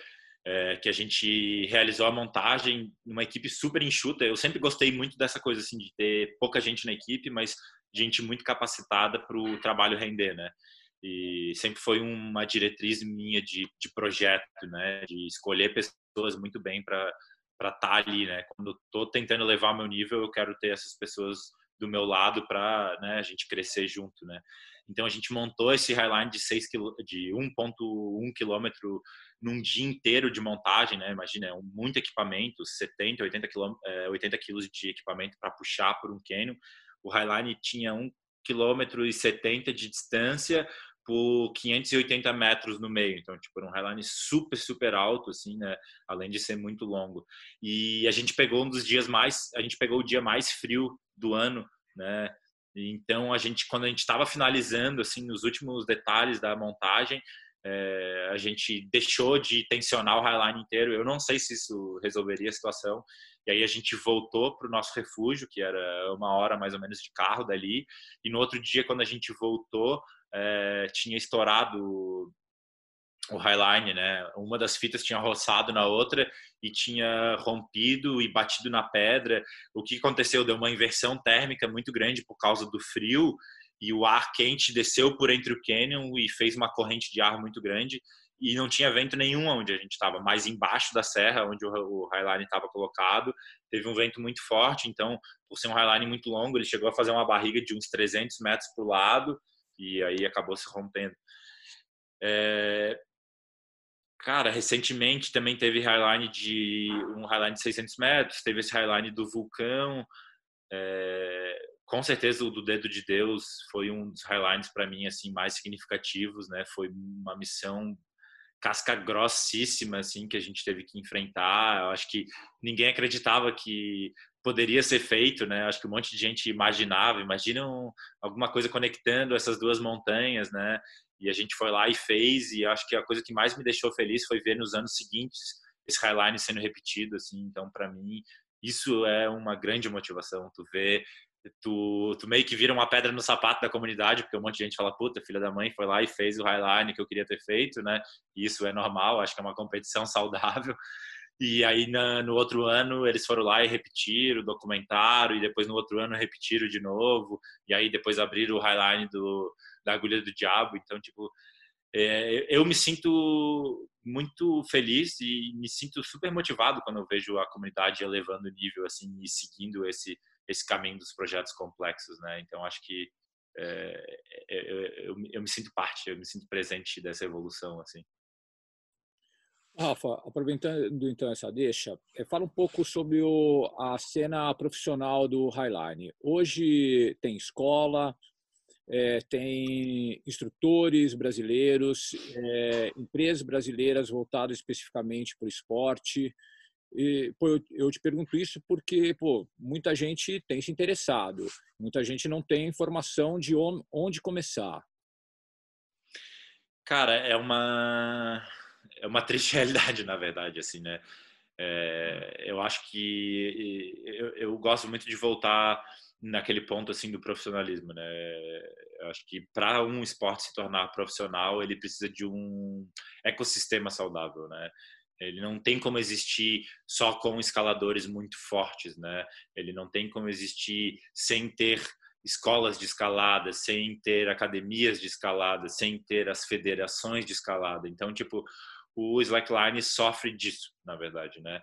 é, que a gente realizou a montagem numa equipe super enxuta. Eu sempre gostei muito dessa coisa assim de ter pouca gente na equipe, mas gente muito capacitada para o trabalho render, né? E sempre foi uma diretriz minha de, de projeto, né? De escolher pessoas muito bem para para estar tá ali, né? Quando estou tentando levar meu nível, eu quero ter essas pessoas do meu lado para né, a gente crescer junto, né? Então a gente montou esse highline de 6 de 1.1 quilômetro num dia inteiro de montagem, né? Imagina, é muito equipamento, 70, 80 quilômetros, 80 quilos de equipamento para puxar por um canyon. O highline tinha 1 quilômetro e 70 de distância por 580 metros no meio. Então, tipo, era um highline super, super alto, assim, né? Além de ser muito longo. E a gente pegou um dos dias mais, a gente pegou o dia mais frio do ano, né? Então, a gente, quando a gente estava finalizando, assim, nos últimos detalhes da montagem, é, a gente deixou de tensionar o highline inteiro. Eu não sei se isso resolveria a situação. E aí a gente voltou para o nosso refúgio, que era uma hora mais ou menos de carro dali. E no outro dia, quando a gente voltou, é, tinha estourado o highline, né? Uma das fitas tinha roçado na outra e tinha rompido e batido na pedra. O que aconteceu? Deu uma inversão térmica muito grande por causa do frio e o ar quente desceu por entre o canyon e fez uma corrente de ar muito grande e não tinha vento nenhum onde a gente estava, mais embaixo da serra, onde o highline estava colocado, teve um vento muito forte, então, por ser um highline muito longo, ele chegou a fazer uma barriga de uns 300 metros para o lado, e aí acabou se rompendo. É... Cara, recentemente também teve highline de um highline de 600 metros, teve esse highline do vulcão. É... Com certeza o do Dedo de Deus foi um dos highlines para mim assim mais significativos, né? Foi uma missão casca grossíssima assim que a gente teve que enfrentar. Eu acho que ninguém acreditava que poderia ser feito, né? Acho que um monte de gente imaginava, imaginam alguma coisa conectando essas duas montanhas, né? E a gente foi lá e fez, e acho que a coisa que mais me deixou feliz foi ver nos anos seguintes esse highline sendo repetido, assim. Então, para mim, isso é uma grande motivação. Tu vê, tu, tu meio que vira uma pedra no sapato da comunidade, porque um monte de gente fala, puta, filha da mãe foi lá e fez o highline que eu queria ter feito, né? Isso é normal, acho que é uma competição *laughs* saudável. E aí na, no outro ano eles foram lá e repetiram, documentaram, e depois no outro ano repetiram de novo, e aí depois abriram o highline do, da agulha do diabo. Então, tipo, é, eu me sinto muito feliz e me sinto super motivado quando eu vejo a comunidade elevando o nível assim e seguindo esse esse caminho dos projetos complexos, né? Então acho que é, é, eu, eu, me sinto parte, eu me sinto presente dessa evolução assim. Rafa, aproveitando então essa deixa, eh, fala um pouco sobre o, a cena profissional do Highline. Hoje tem escola, é, tem instrutores brasileiros, é, empresas brasileiras voltadas especificamente para o esporte. E, pô, eu, te pergunto isso porque pô, muita gente tem se interessado, muita gente não tem informação de onde começar. Cara, é uma é uma *laughs* triste realidade, na verdade, assim, né? É, eu acho que eu, eu, gosto muito de voltar naquele ponto assim do profissionalismo, né? Eu acho que para um esporte se tornar profissional, ele precisa de um ecossistema saudável, né? Ele não tem como existir só com escaladores muito fortes, né? Ele não tem como existir sem ter escolas de escalada, sem ter academias de escalada, sem ter as federações de escalada. Então, tipo, o slackline sofre disso, na verdade, né?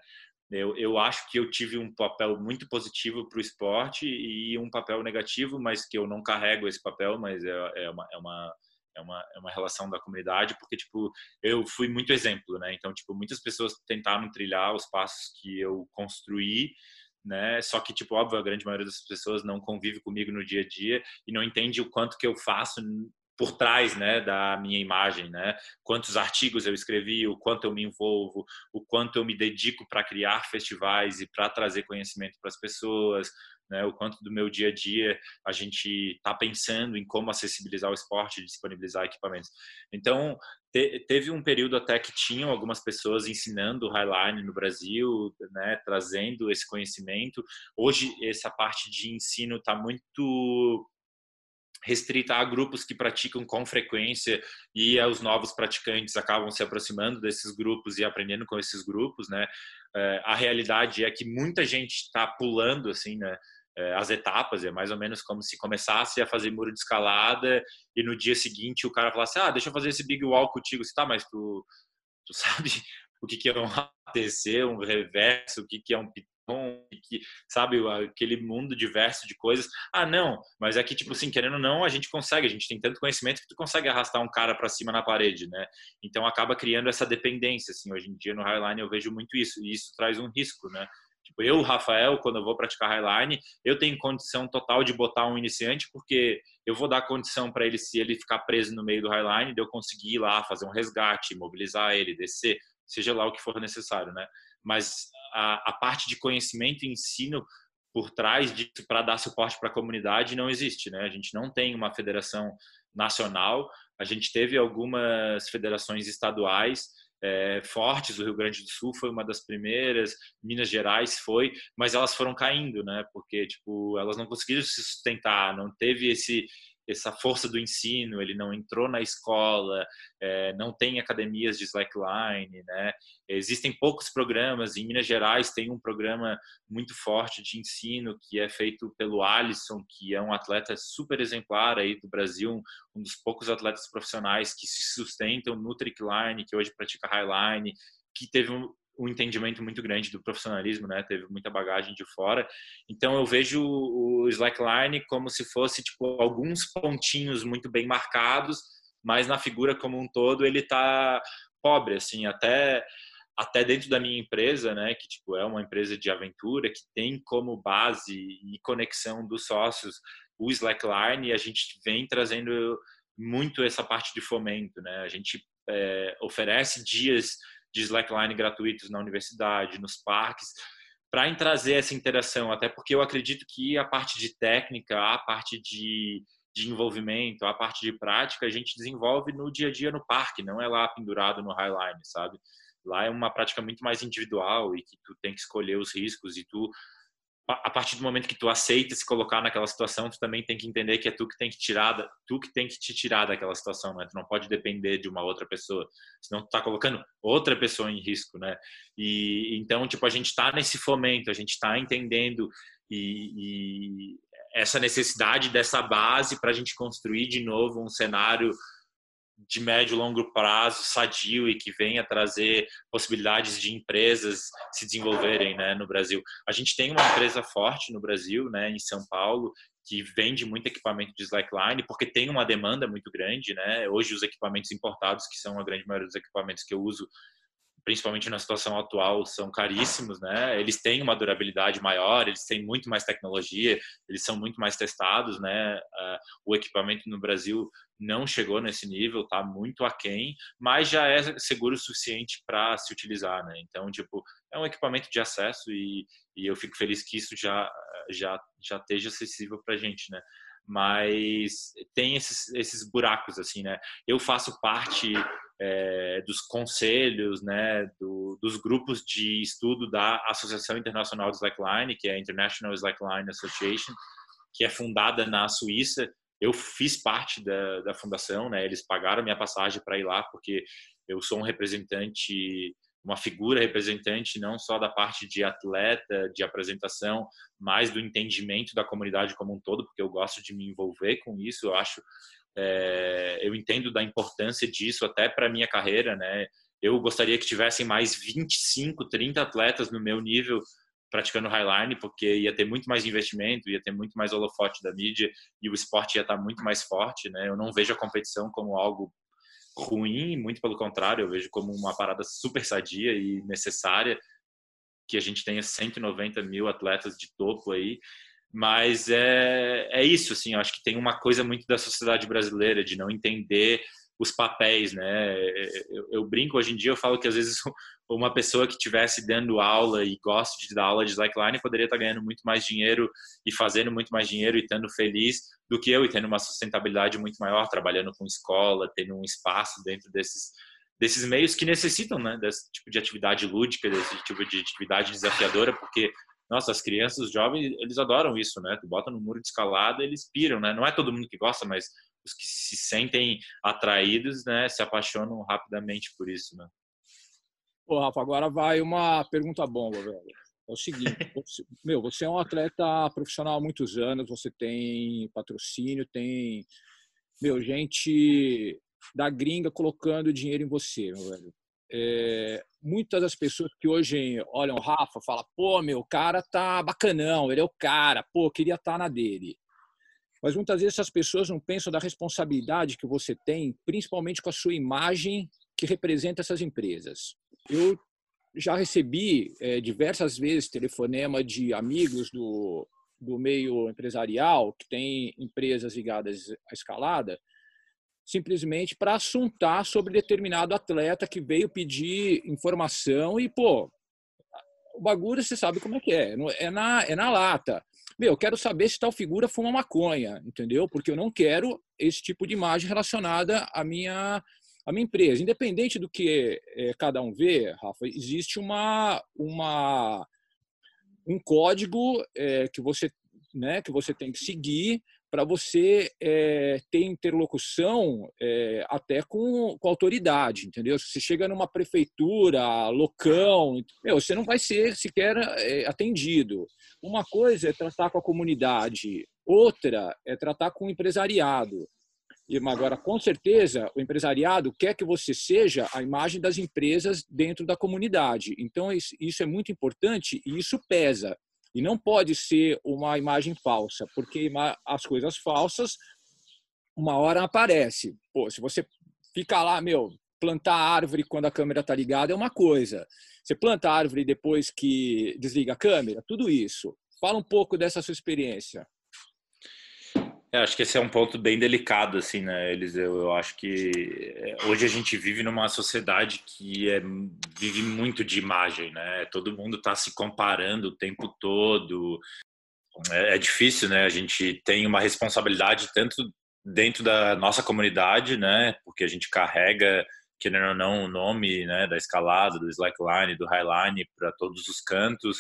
Eu, eu acho que eu tive um papel muito positivo para o esporte e um papel negativo, mas que eu não carrego esse papel, mas é, é, uma, é, uma, é, uma, é uma relação da comunidade, porque, tipo, eu fui muito exemplo, né? Então, tipo, muitas pessoas tentaram trilhar os passos que eu construí, né? Só que, tipo, óbvio, a grande maioria das pessoas não convive comigo no dia a dia e não entende o quanto que eu faço por trás né, da minha imagem, né? Quantos artigos eu escrevi, o quanto eu me envolvo, o quanto eu me dedico para criar festivais e para trazer conhecimento para as pessoas, né? O quanto do meu dia a dia a gente está pensando em como acessibilizar o esporte, disponibilizar equipamentos. Então te, teve um período até que tinham algumas pessoas ensinando o Highline no Brasil, né? Trazendo esse conhecimento. Hoje essa parte de ensino está muito restrita a grupos que praticam com frequência e os novos praticantes acabam se aproximando desses grupos e aprendendo com esses grupos, né? É, a realidade é que muita gente está pulando assim, né? É, as etapas, é mais ou menos como se começasse a fazer muro de escalada e no dia seguinte o cara falasse, ah, deixa eu fazer esse big wall contigo, você tá, mas tu, tu *laughs* sabe o que, que é um ATC, um reverso, o que, que é um que sabe aquele mundo diverso de coisas. Ah, não, mas é que tipo assim, querendo ou não, a gente consegue, a gente tem tanto conhecimento que tu consegue arrastar um cara para cima na parede, né? Então acaba criando essa dependência, assim. Hoje em dia no Highline eu vejo muito isso e isso traz um risco, né? Tipo, eu, Rafael, quando eu vou praticar Highline, eu tenho condição total de botar um iniciante porque eu vou dar condição para ele se ele ficar preso no meio do Highline, de eu conseguir ir lá fazer um resgate, mobilizar ele, descer, seja lá o que for necessário, né? Mas a, a parte de conhecimento e ensino por trás disso para dar suporte para a comunidade não existe, né? A gente não tem uma federação nacional, a gente teve algumas federações estaduais é, fortes, o Rio Grande do Sul foi uma das primeiras, Minas Gerais foi, mas elas foram caindo, né? Porque tipo elas não conseguiram se sustentar, não teve esse essa força do ensino, ele não entrou na escola, é, não tem academias de slackline, né? Existem poucos programas, em Minas Gerais tem um programa muito forte de ensino que é feito pelo Alisson, que é um atleta super exemplar aí do Brasil, um dos poucos atletas profissionais que se sustentam no trickline, que hoje pratica highline, que teve um, entendimento muito grande do profissionalismo, né? Teve muita bagagem de fora. Então eu vejo o slackline como se fosse tipo alguns pontinhos muito bem marcados, mas na figura como um todo ele tá pobre, assim, até até dentro da minha empresa, né, que tipo é uma empresa de aventura que tem como base e conexão dos sócios o slackline e a gente vem trazendo muito essa parte de fomento, né? A gente é, oferece dias de slackline gratuitos na universidade, nos parques, para trazer essa interação, até porque eu acredito que a parte de técnica, a parte de, de envolvimento, a parte de prática, a gente desenvolve no dia a dia no parque, não é lá pendurado no highline, sabe? Lá é uma prática muito mais individual e que tu tem que escolher os riscos e tu a partir do momento que tu aceita se colocar naquela situação, tu também tem que entender que é tu que tem que tirar, tu que tem que te tirar daquela situação, né? Tu não pode depender de uma outra pessoa, senão tu tá colocando outra pessoa em risco, né? E então, tipo, a gente tá nesse fomento, a gente tá entendendo e, e essa necessidade dessa base para a gente construir de novo um cenário de médio e longo prazo sadio e que venha trazer possibilidades de empresas se desenvolverem né, no Brasil. A gente tem uma empresa forte no Brasil, né, em São Paulo, que vende muito equipamento de slackline, porque tem uma demanda muito grande. Né? Hoje, os equipamentos importados, que são a grande maioria dos equipamentos que eu uso, principalmente na situação atual, são caríssimos, né? Eles têm uma durabilidade maior, eles têm muito mais tecnologia, eles são muito mais testados, né? Uh, o equipamento no Brasil não chegou nesse nível, tá muito aquém, mas já é seguro o suficiente para se utilizar, né? Então, tipo, é um equipamento de acesso e, e eu fico feliz que isso já já já esteja acessível para gente, né? Mas tem esses, esses buracos assim, né? Eu faço parte é, dos conselhos, né, do, dos grupos de estudo da Associação Internacional de Slackline, que é a International Slackline Association, que é fundada na Suíça. Eu fiz parte da, da fundação, né, eles pagaram minha passagem para ir lá, porque eu sou um representante, uma figura representante não só da parte de atleta, de apresentação, mas do entendimento da comunidade como um todo, porque eu gosto de me envolver com isso, eu acho é, eu entendo da importância disso até para minha carreira, né? Eu gostaria que tivessem mais 25, 30 atletas no meu nível praticando highline, porque ia ter muito mais investimento, ia ter muito mais holofote da mídia e o esporte ia estar muito mais forte, né? Eu não vejo a competição como algo ruim, muito pelo contrário, eu vejo como uma parada super sadia e necessária que a gente tenha 190 mil atletas de topo aí mas é, é isso, assim, eu acho que tem uma coisa muito da sociedade brasileira de não entender os papéis, né? Eu, eu, brinco hoje em dia, eu falo que às vezes *laughs* uma pessoa que estivesse dando aula e gosta de dar aula de slackline poderia estar ganhando muito mais dinheiro e fazendo muito mais dinheiro e estando feliz do que eu e tendo uma sustentabilidade muito maior, trabalhando com escola, tendo um espaço dentro desses desses meios que necessitam, né, desse tipo de atividade lúdica, desse tipo de atividade desafiadora, porque nossa, as crianças, os jovens, eles adoram isso, né? Tu bota no muro de escalada, eles piram, né? Não é todo mundo que gosta, mas os que se sentem atraídos, né, se apaixonam rapidamente por isso, né? Pô, Rafa, agora vai uma pergunta bomba, velho. É o seguinte, *laughs* você, meu, você é um atleta profissional há muitos anos, você tem patrocínio, tem, meu, gente da gringa colocando dinheiro em você, meu velho. É, muitas das pessoas que hoje olham o Rafa falam, pô, meu, cara tá bacanão, ele é o cara, pô, queria estar tá na dele. Mas muitas vezes essas pessoas não pensam da responsabilidade que você tem, principalmente com a sua imagem que representa essas empresas. Eu já recebi é, diversas vezes telefonema de amigos do, do meio empresarial que tem empresas ligadas à escalada, simplesmente para assuntar sobre determinado atleta que veio pedir informação e, pô, o bagulho você sabe como é que é, é na, é na lata. Meu, eu quero saber se tal figura fuma maconha, entendeu? Porque eu não quero esse tipo de imagem relacionada à minha a minha empresa, independente do que é, cada um vê, Rafa, existe uma, uma um código é, que você né, que você tem que seguir para você é, ter interlocução é, até com, com autoridade, entendeu? Se você chega numa prefeitura, locão, meu, você não vai ser sequer é, atendido. Uma coisa é tratar com a comunidade, outra é tratar com o empresariado. Agora, com certeza, o empresariado quer que você seja a imagem das empresas dentro da comunidade. Então, isso é muito importante e isso pesa. E não pode ser uma imagem falsa, porque as coisas falsas, uma hora aparece. Pô, se você fica lá, meu, plantar árvore quando a câmera está ligada é uma coisa. Você planta árvore depois que desliga a câmera, tudo isso. Fala um pouco dessa sua experiência. É, acho que esse é um ponto bem delicado, assim, né, Eliseu? Eu acho que é, hoje a gente vive numa sociedade que é, vive muito de imagem, né? Todo mundo está se comparando o tempo todo. É, é, difícil, né? A gente tem uma responsabilidade tanto dentro da nossa comunidade, né? Porque a gente carrega, querendo ou não, o nome né, da escalada, do slackline, do highline para todos os cantos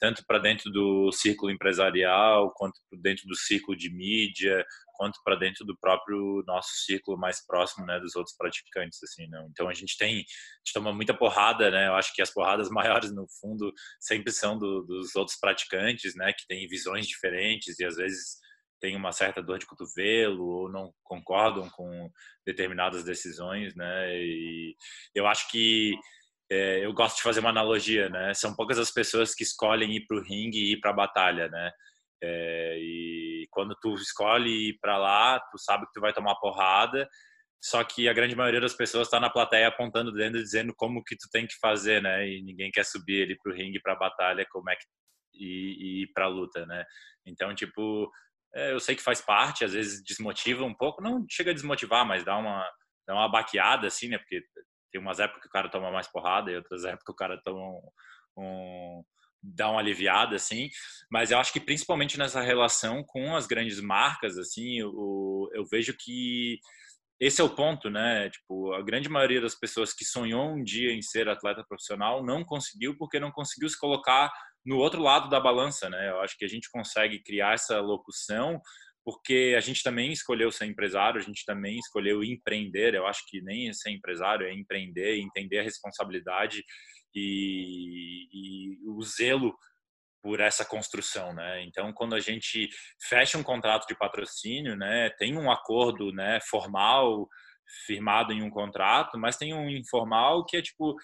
tanto para dentro do círculo empresarial, quanto dentro do círculo de mídia, quanto para dentro do próprio nosso círculo mais próximo, né, dos outros praticantes, assim, não. Então a gente tem, a gente toma muita porrada, né? Eu acho que as porradas *laughs* maiores no fundo sempre são do, dos outros praticantes, né, que têm visões diferentes e às vezes têm uma certa dor de cotovelo ou não concordam com determinadas decisões, né? E eu acho que é, eu gosto de fazer uma analogia, né? São poucas as pessoas que escolhem ir para o ringue e ir para a batalha, né? É, e quando tu escolhe ir para lá, tu sabe que tu vai tomar porrada, só que a grande maioria das pessoas está na plateia apontando o dedo dizendo como que tu tem que fazer, né? E ninguém quer subir ele para o ringue, para a batalha, como é que e, e ir para a luta, né? Então, tipo, é, eu sei que faz parte, às vezes desmotiva um pouco, não chega a desmotivar, mas dá uma dá uma baqueada assim, né? Porque tem umas épocas que o cara toma mais porrada e outras *laughs* épocas que o cara toma um, um dá uma aliviada assim, mas eu acho que principalmente nessa relação com as grandes marcas assim, eu, vejo que esse é o ponto, né? Tipo, a grande maioria das pessoas que sonhou um dia em ser atleta profissional não conseguiu porque não conseguiu se colocar no outro lado da balança, né? Eu acho que a gente consegue criar essa locução porque a gente também escolheu ser empresário, a gente também escolheu empreender. Eu acho que nem ser empresário é empreender, entender a responsabilidade e, e o zelo por essa construção, né? Então, quando a gente fecha um contrato de patrocínio, né, tem um acordo, né, formal firmado em um contrato, mas tem um informal que é tipo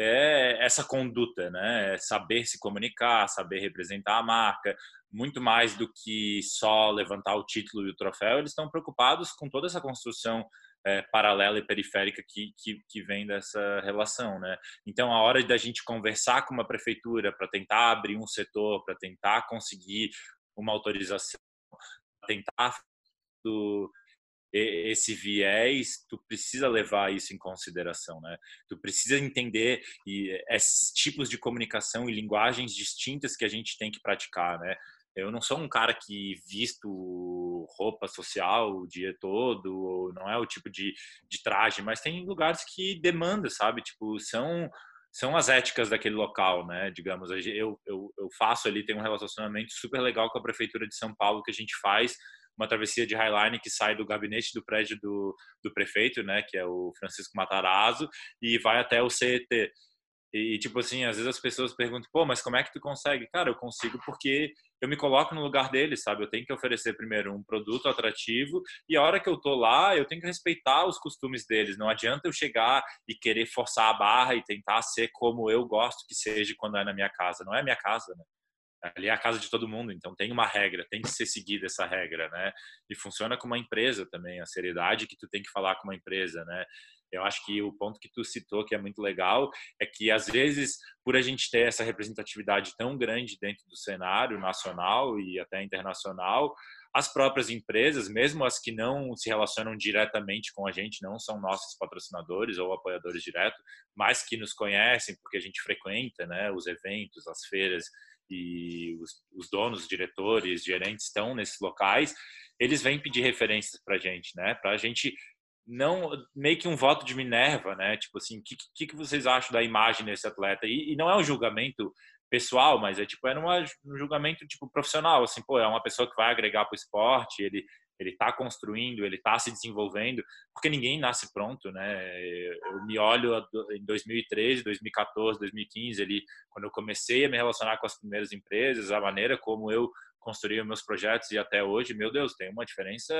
é essa conduta, né? É saber se comunicar, saber representar a marca, muito mais do que só levantar o título e o troféu, eles estão preocupados com toda essa construção é, paralela e periférica que, que, que, vem dessa relação, né? Então, a hora da gente conversar com uma prefeitura para tentar abrir um setor, para tentar conseguir uma autorização, tentar do, esse viés, tu precisa levar isso em consideração, né? Tu precisa entender e esses tipos de comunicação e linguagens distintas que a gente tem que praticar, né? Eu não sou um cara que visto roupa social o dia todo, não é o tipo de, de traje, mas tem lugares que demanda, sabe? Tipo, são são as éticas daquele local, né? Digamos, eu, eu, eu faço ali, tem um relacionamento super legal com a prefeitura de São Paulo que a gente faz uma travessia de Highline que sai do gabinete do prédio do, do prefeito, né, que é o Francisco Matarazzo, e vai até o CET. E, tipo assim, às vezes as pessoas perguntam, pô, mas como é que tu consegue? Cara, eu consigo porque eu me coloco no lugar deles, sabe? Eu tenho que oferecer primeiro um produto atrativo e a hora que eu tô lá, eu tenho que respeitar os costumes deles. Não adianta eu chegar e querer forçar a barra e tentar ser como eu gosto que seja quando é na minha casa. Não é minha casa, né? ali é a casa de todo mundo, então tem uma regra, tem que ser seguida essa regra, né? E funciona como uma empresa também, a seriedade que tu tem que falar com uma empresa, né? Eu acho que o ponto que tu citou que é muito legal é que às vezes por a gente ter essa representatividade tão grande dentro do cenário nacional e até internacional, as próprias empresas, mesmo as que não se relacionam diretamente com a gente, não são nossos patrocinadores ou apoiadores diretos, mas que nos conhecem porque a gente frequenta, né, os eventos, as feiras e os, os donos, diretores, gerentes estão nesses locais, eles vêm pedir referências para a gente, né? Para a gente não meio que um voto de Minerva, né? Tipo assim, o que, que, que, vocês acham da imagem desse atleta? E, e, não é um julgamento pessoal, mas é tipo é um julgamento tipo profissional, assim, pô, é uma pessoa que vai agregar para o esporte, ele ele está construindo, ele está se desenvolvendo, porque ninguém nasce pronto, né? Eu me olho em 2013, 2014, 2015, ali, quando eu comecei a me relacionar com as primeiras empresas, a maneira como eu construí meus projetos e até hoje, meu Deus, tem uma diferença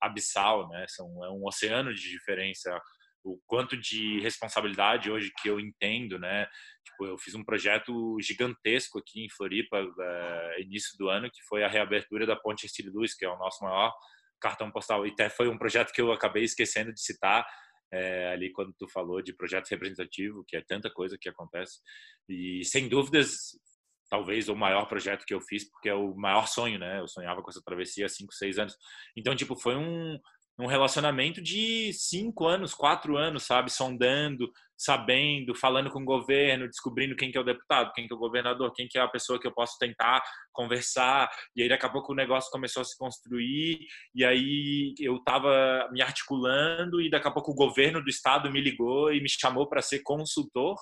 abissal, né? São, é um oceano de diferença o quanto de responsabilidade hoje que eu entendo, né? Tipo, eu fiz um projeto gigantesco aqui em Floripa, uh, início do ano, que foi a reabertura da Ponte Estilo Luz, que é o nosso maior cartão postal. E até foi um projeto que eu acabei esquecendo de citar é, ali quando tu falou de projeto representativo, que é tanta coisa que acontece. E sem dúvidas, talvez o maior projeto que eu fiz, porque é o maior sonho, né? Eu sonhava com essa travessia há 5, 6 anos. Então, tipo, foi um, um relacionamento de cinco anos, quatro anos, sabe? Sondando, sabendo, falando com o governo, descobrindo quem que é o deputado, quem que é o governador, quem que é a pessoa que eu posso tentar conversar. E aí daqui a pouco o negócio começou a se construir e aí eu estava me articulando e daqui a pouco o governo do estado me ligou e me chamou para ser consultor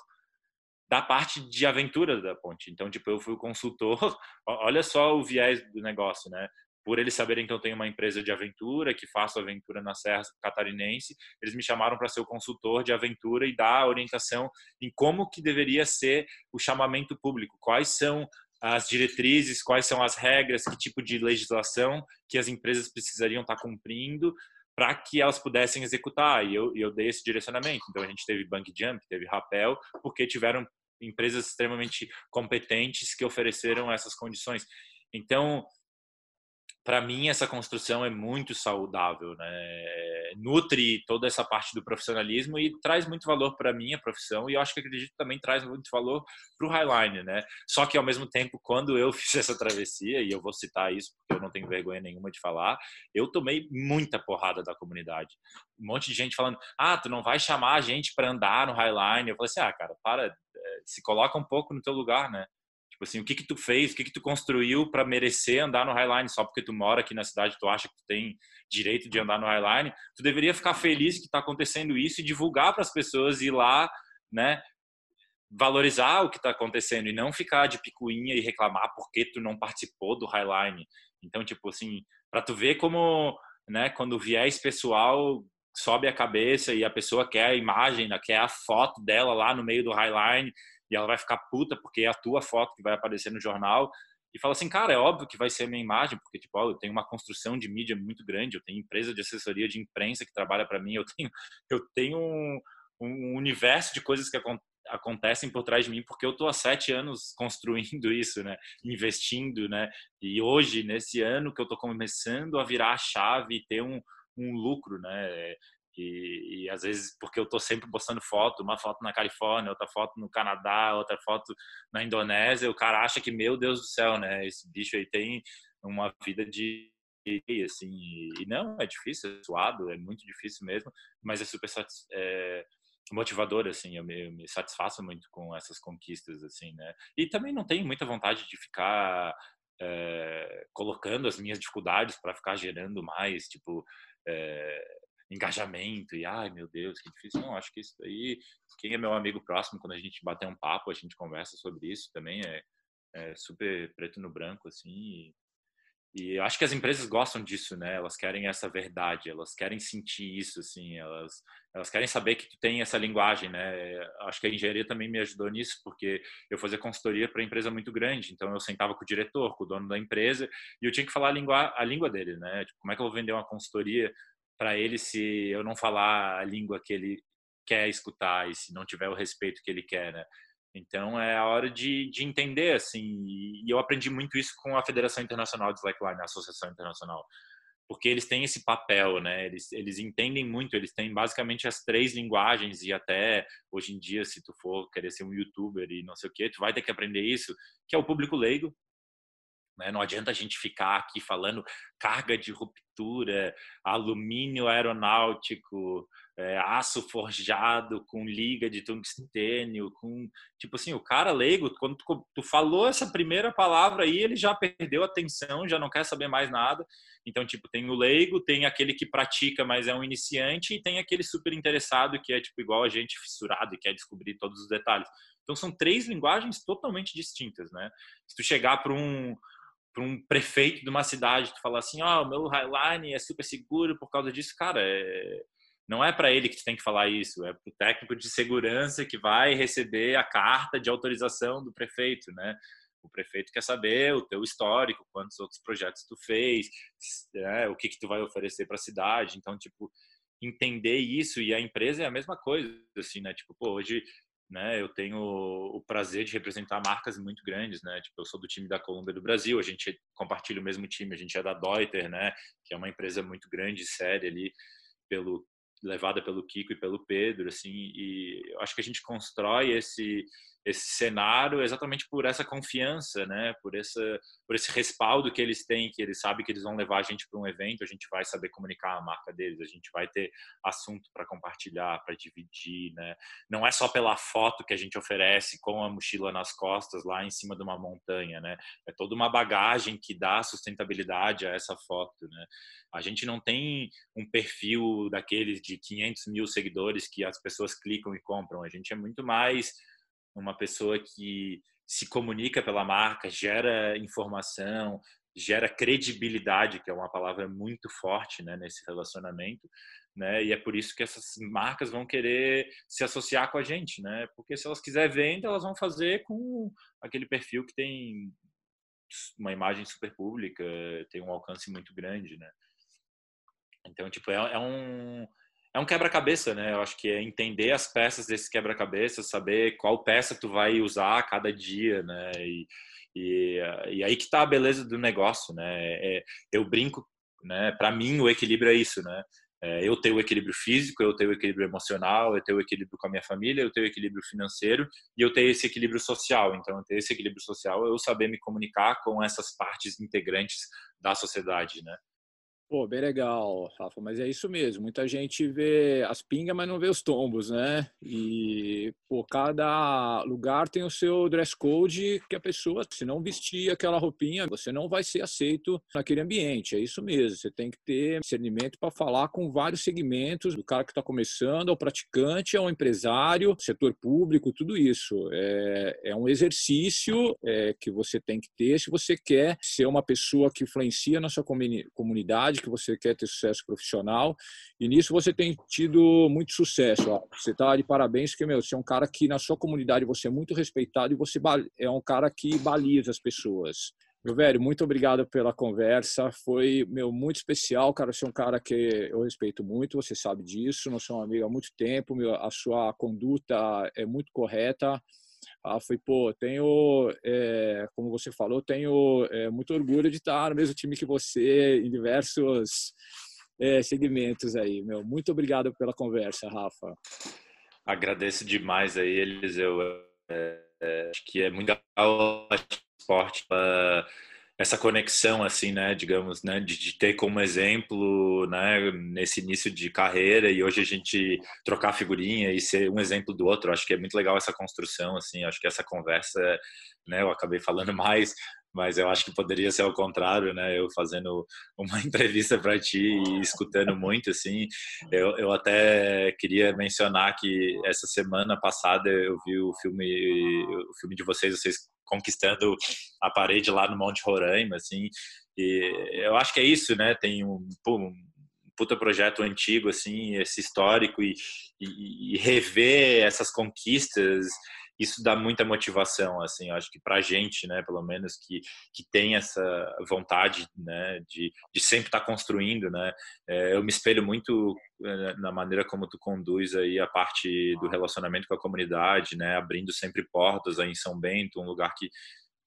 da parte de aventura da ponte. Então, tipo, eu fui o consultor. *laughs* Olha só o viés do negócio, né? por eles saberem que eu tenho uma empresa de aventura, que faço aventura na Serra Catarinense, eles me chamaram para ser o consultor de aventura e dar orientação em como que deveria ser o chamamento público, quais são as diretrizes, quais são as regras, que tipo de legislação que as empresas precisariam estar tá cumprindo para que elas pudessem executar. E eu, eu dei esse direcionamento. Então a gente teve Bank Jump, teve Rapel, porque tiveram empresas extremamente competentes que ofereceram essas condições. Então, para mim essa construção é muito saudável, né? Nutre toda essa parte do profissionalismo e traz muito valor para minha profissão e eu acho que acredito também traz muito valor para o Highline, né? Só que ao mesmo tempo, quando eu *laughs* fiz essa travessia e eu vou citar isso porque eu não tenho vergonha nenhuma de falar, eu tomei muita porrada da comunidade. Um monte de gente falando: "Ah, tu não vai chamar a gente para andar no Highline?" Eu falei assim: "Ah, cara, para, se coloca um pouco no teu lugar, né?" Tipo assim, o que que tu fez, o que que tu construiu para merecer andar no Highline só porque tu mora aqui na cidade, tu acha que tu tem direito de andar no Highline? Tu deveria ficar feliz que está acontecendo isso e divulgar para as pessoas ir lá, né? Valorizar o que está acontecendo e não ficar de picuinha e reclamar porque tu não participou do Highline. Então, tipo assim, para tu ver como, né, quando o viés pessoal sobe a cabeça e a pessoa quer a imagem, né, quer a foto dela lá no meio do Highline e ela vai ficar puta porque é a tua foto que vai aparecer no jornal e fala assim, cara, é óbvio que vai ser a minha imagem, porque tipo, ó, eu tenho uma construção de mídia muito grande, eu tenho empresa de assessoria de imprensa que trabalha para mim, eu tenho eu tenho um, um universo de coisas que acontecem por trás de mim porque eu tô há sete anos *laughs* construindo isso, né, investindo, né, e hoje nesse ano que eu tô começando a virar a chave e ter um, um lucro, né, e, e, às vezes, porque eu estou sempre postando foto, uma foto na Califórnia, outra foto no Canadá, outra foto na Indonésia, o cara acha que, meu Deus do céu, né? Esse bicho aí tem uma vida de assim e não é difícil é suado é muito difícil mesmo mas é super é, motivador assim eu me, eu me, satisfaço muito com essas conquistas assim né e também não tenho muita vontade de ficar é, colocando as minhas dificuldades para ficar gerando mais tipo é, engajamento e ai meu Deus, que difícil. Não, acho que isso aí, quem é meu amigo próximo, quando a gente bater um papo, a gente conversa sobre isso também, é, é super preto no branco, assim. E, eu acho que as empresas gostam disso, né? Elas querem essa verdade, elas querem sentir isso, assim, elas, elas querem saber que tu tem essa linguagem, né? Acho que a engenharia também me ajudou nisso, porque eu fazia consultoria para empresa muito grande, então eu sentava com o diretor, com o dono da empresa, e eu tinha que falar a língua, a língua dele, né? Tipo, como é que eu vou vender uma consultoria para ele se eu não falar a língua que ele quer escutar e se não tiver o respeito que ele quer, né? Então é a hora de, de entender assim. E eu aprendi muito isso com a Federação Internacional de Slackline, a Associação Internacional, porque eles têm esse papel, né? Eles eles entendem muito. Eles têm basicamente as três linguagens e até hoje em dia, se tu for querer ser um YouTuber e não sei o que, tu vai ter que aprender isso, que é o público leigo, né? Não adianta a gente ficar aqui falando carga de ruptura, alumínio aeronáutico, é, aço forjado com liga de tungstênio, com tipo assim, o cara leigo, quando tu, tu, falou essa primeira palavra aí, ele já perdeu a atenção, já não quer saber mais nada. Então, tipo, tem o leigo, tem aquele que pratica, mas é um iniciante, e tem aquele super interessado que é tipo igual a gente fissurado e quer descobrir todos os detalhes. Então, são três linguagens totalmente distintas, né? Se tu chegar para um para um prefeito de uma cidade, tu falar assim, ó, oh, meu Highline é super seguro por causa disso, cara, é... não é para ele que tem que falar isso, é para o técnico de segurança que vai receber a carta de autorização do prefeito, né? O prefeito quer saber o teu histórico, quantos outros projetos tu fez, né? o que que tu vai oferecer para a cidade. Então, tipo, entender isso e a empresa é a mesma coisa, assim, né? Tipo, pô, hoje né? Eu tenho o prazer de representar marcas muito grandes, né? Tipo, eu sou do time da Colômbia do Brasil, a gente compartilha o mesmo time, a gente é da Deuter, né? Que é uma empresa muito grande, séria ali, pelo levada pelo Kiko e pelo Pedro, assim, e eu acho que a gente constrói esse esse cenário exatamente por essa confiança, né? Por essa, por esse respaldo que eles têm, que eles sabem que eles vão levar a gente para um evento, a gente vai saber comunicar a marca deles, a gente vai ter assunto para compartilhar, para dividir, né? Não é só pela foto que a gente oferece com a mochila nas costas lá em cima de uma montanha, né? É toda uma bagagem que dá sustentabilidade a essa foto, né? A gente não tem um perfil daqueles de 500 mil seguidores que as pessoas clicam e compram. A gente é muito mais uma pessoa que se comunica pela marca, gera informação, gera credibilidade, que é uma palavra muito forte né, nesse relacionamento, né? E é por isso que essas marcas vão querer se associar com a gente, né? Porque se elas quiserem venda, elas vão fazer com aquele perfil que tem uma imagem super pública, tem um alcance muito grande, né? Então, tipo, é, é um é um quebra-cabeça, né? Eu acho que é entender as peças desse quebra-cabeça, saber qual peça tu vai usar a cada dia, né? E, e, e aí que tá a beleza do negócio, né? É, eu brinco, né? Para mim o equilíbrio é isso, né? É, eu tenho o equilíbrio físico, eu tenho o equilíbrio emocional, eu tenho o equilíbrio com a minha família, eu tenho o equilíbrio financeiro e eu tenho esse equilíbrio social. Então, eu tenho esse equilíbrio social, eu saber me comunicar com essas partes integrantes da sociedade, né? Pô, bem legal, Rafa, mas é isso mesmo. Muita gente vê as pingas, mas não vê os tombos, né? E, pô, cada lugar tem o seu dress code que a pessoa, se não vestir aquela roupinha, você não vai ser aceito naquele ambiente. É isso mesmo. Você tem que ter discernimento para falar com vários segmentos, do cara que está começando, ao praticante, ao empresário, setor público, tudo isso. É, é um exercício é, que você tem que ter se você quer ser uma pessoa que influencia na sua comunidade que você quer ter sucesso profissional. E nisso você tem tido muito sucesso. Ó. Você está de parabéns, porque meu, você é um cara que na sua comunidade você é muito respeitado e você é um cara que baliza as pessoas. Meu velho, muito obrigado pela conversa. Foi meu muito especial, cara. Você é um cara que eu respeito muito, você sabe disso. Nós somos amigos há muito tempo. Meu, a sua conduta é muito correta. Ah, foi, pô, tenho, é, como você falou, tenho é, muito orgulho de estar no mesmo time que você em diversos é, segmentos aí, meu. Muito obrigado pela conversa, Rafa. Agradeço demais aí, Eliseu. É, é, acho que é muito legal esporte essa conexão assim né digamos né de, de, ter como exemplo né nesse início de carreira e hoje a gente trocar figurinha e ser um exemplo do outro acho que é muito legal essa construção assim acho que essa conversa né eu acabei falando *laughs* mais mas eu acho que poderia ser ao contrário, né? Eu fazendo uma *laughs* entrevista para ti e escutando muito, assim. Eu, eu até queria mencionar que essa semana passada eu vi o filme, o filme de vocês, vocês conquistando a parede lá no Monte Roraima, assim. E eu acho que é isso, né? Tem um, um puta projeto antigo, assim, esse histórico e, e, e rever essas conquistas isso dá muita motivação, assim, eu acho que para a gente, né, pelo menos que, que tem essa vontade, né, de, de sempre estar tá construindo, né, é, eu me espelho muito é, na maneira como tu conduz aí a parte do relacionamento com a comunidade, né, abrindo sempre portas aí em São Bento, um lugar que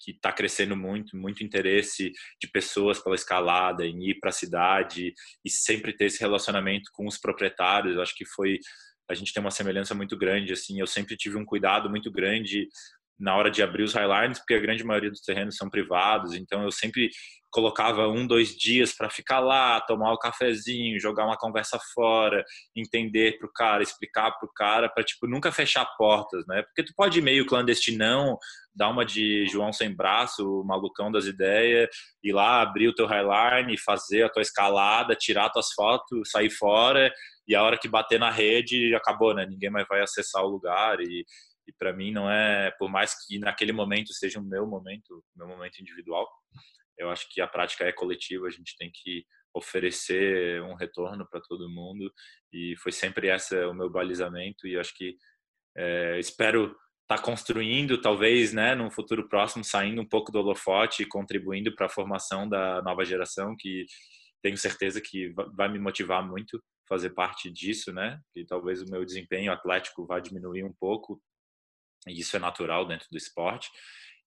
que está crescendo muito, muito interesse de pessoas pela escalada, em ir para a cidade e sempre ter esse relacionamento com os proprietários. Eu acho que foi a gente tem uma semelhança muito grande, assim, eu sempre tive um cuidado muito grande na hora de abrir os highlines, porque a grande maioria dos terrenos são privados, então eu sempre colocava um, dois dias para ficar lá, tomar o um cafezinho, jogar uma conversa fora, entender pro cara, explicar pro cara, para tipo nunca fechar portas, né? Porque tu pode ir meio clandestinão, dar uma de João sem braço, o malucão das ideias, ir lá abrir o teu highline, fazer a tua escalada, tirar tuas fotos, sair fora e a hora que bater na rede acabou, né? Ninguém mais vai acessar o lugar e, e para mim não é, por mais que naquele momento seja o meu momento, meu momento individual, eu acho que a prática é coletiva, a gente tem que oferecer um retorno para todo mundo e foi sempre essa o meu balizamento e acho que é, espero estar tá construindo talvez né num futuro próximo saindo um pouco do holofote e contribuindo para a formação da nova geração que tenho certeza que vai me motivar muito fazer parte disso, né? E talvez o meu desempenho atlético vá diminuir um pouco, isso é natural dentro do esporte.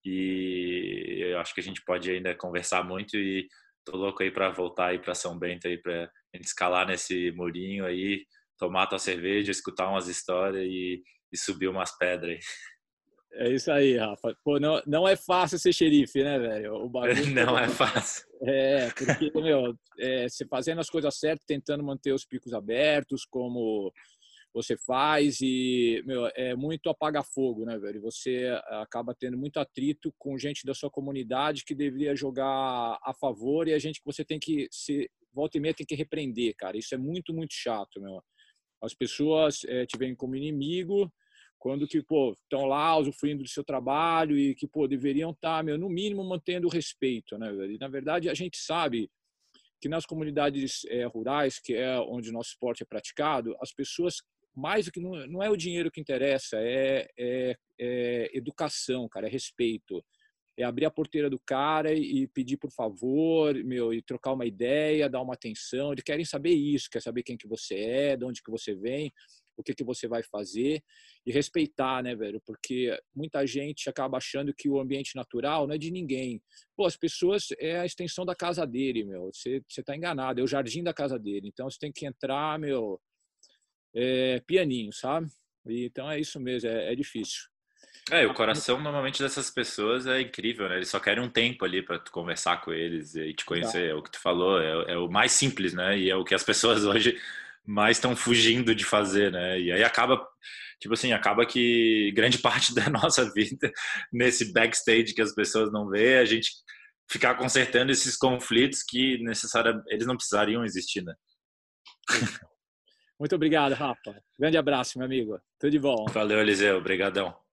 E eu acho que a gente pode ainda conversar muito e tô louco aí para voltar aí para São Bento aí para gente escalar nesse murinho aí, tomar tua cerveja, escutar umas histórias e, e subir umas pedras. É isso aí, Rafa. Pô, não, não é fácil ser xerife, né, velho? O bagulho *laughs* não é fácil. É, porque, meu, é, você fazendo as coisas certas, tentando manter os picos abertos, como você faz, e, meu, é muito apaga-fogo, né, velho? Você acaba tendo muito atrito com gente da sua comunidade que deveria jogar a favor e a gente que você tem que se volta e meia tem que repreender, cara. Isso é muito, muito chato, meu. As pessoas é, te veem como inimigo, quando que, pô, estão lá usufruindo do seu trabalho e que, pô, deveriam estar, tá, meu, no mínimo mantendo o respeito, né? E, na verdade, a gente sabe que nas comunidades é, rurais, que é onde nosso esporte é praticado, as pessoas, mais do que, não, não é o dinheiro que interessa, é, é, é educação, cara, é respeito é abrir a porteira do cara e pedir por favor, meu, e trocar uma ideia, dar uma atenção. Eles querem saber isso, quer saber quem que você é, de onde que você vem o que, que você vai fazer e respeitar, né, velho? Porque muita gente acaba achando que o ambiente natural não é de ninguém. Pô, as pessoas é a extensão da casa dele, meu. Você, você tá enganado, é o jardim da casa dele. Então você tem que entrar, meu, é, pianinho, sabe? E, então é isso mesmo, é, é difícil. É, o coração normalmente dessas pessoas é incrível, né? Eles só querem um tempo ali para tu conversar com eles e te conhecer. Tá. É o que tu falou, é, é, o mais simples, né? E é o que as pessoas *laughs* hoje mais estão fugindo de fazer, né? E aí acaba, tipo assim, acaba que grande *laughs* parte da nossa vida nesse backstage que as pessoas não vê, a gente ficar consertando esses conflitos que necessariamente eles não precisariam existir, né? Muito obrigado, Rafa. Grande abraço, meu amigo. Tudo de bom. Valeu, Eliseu. Obrigadão.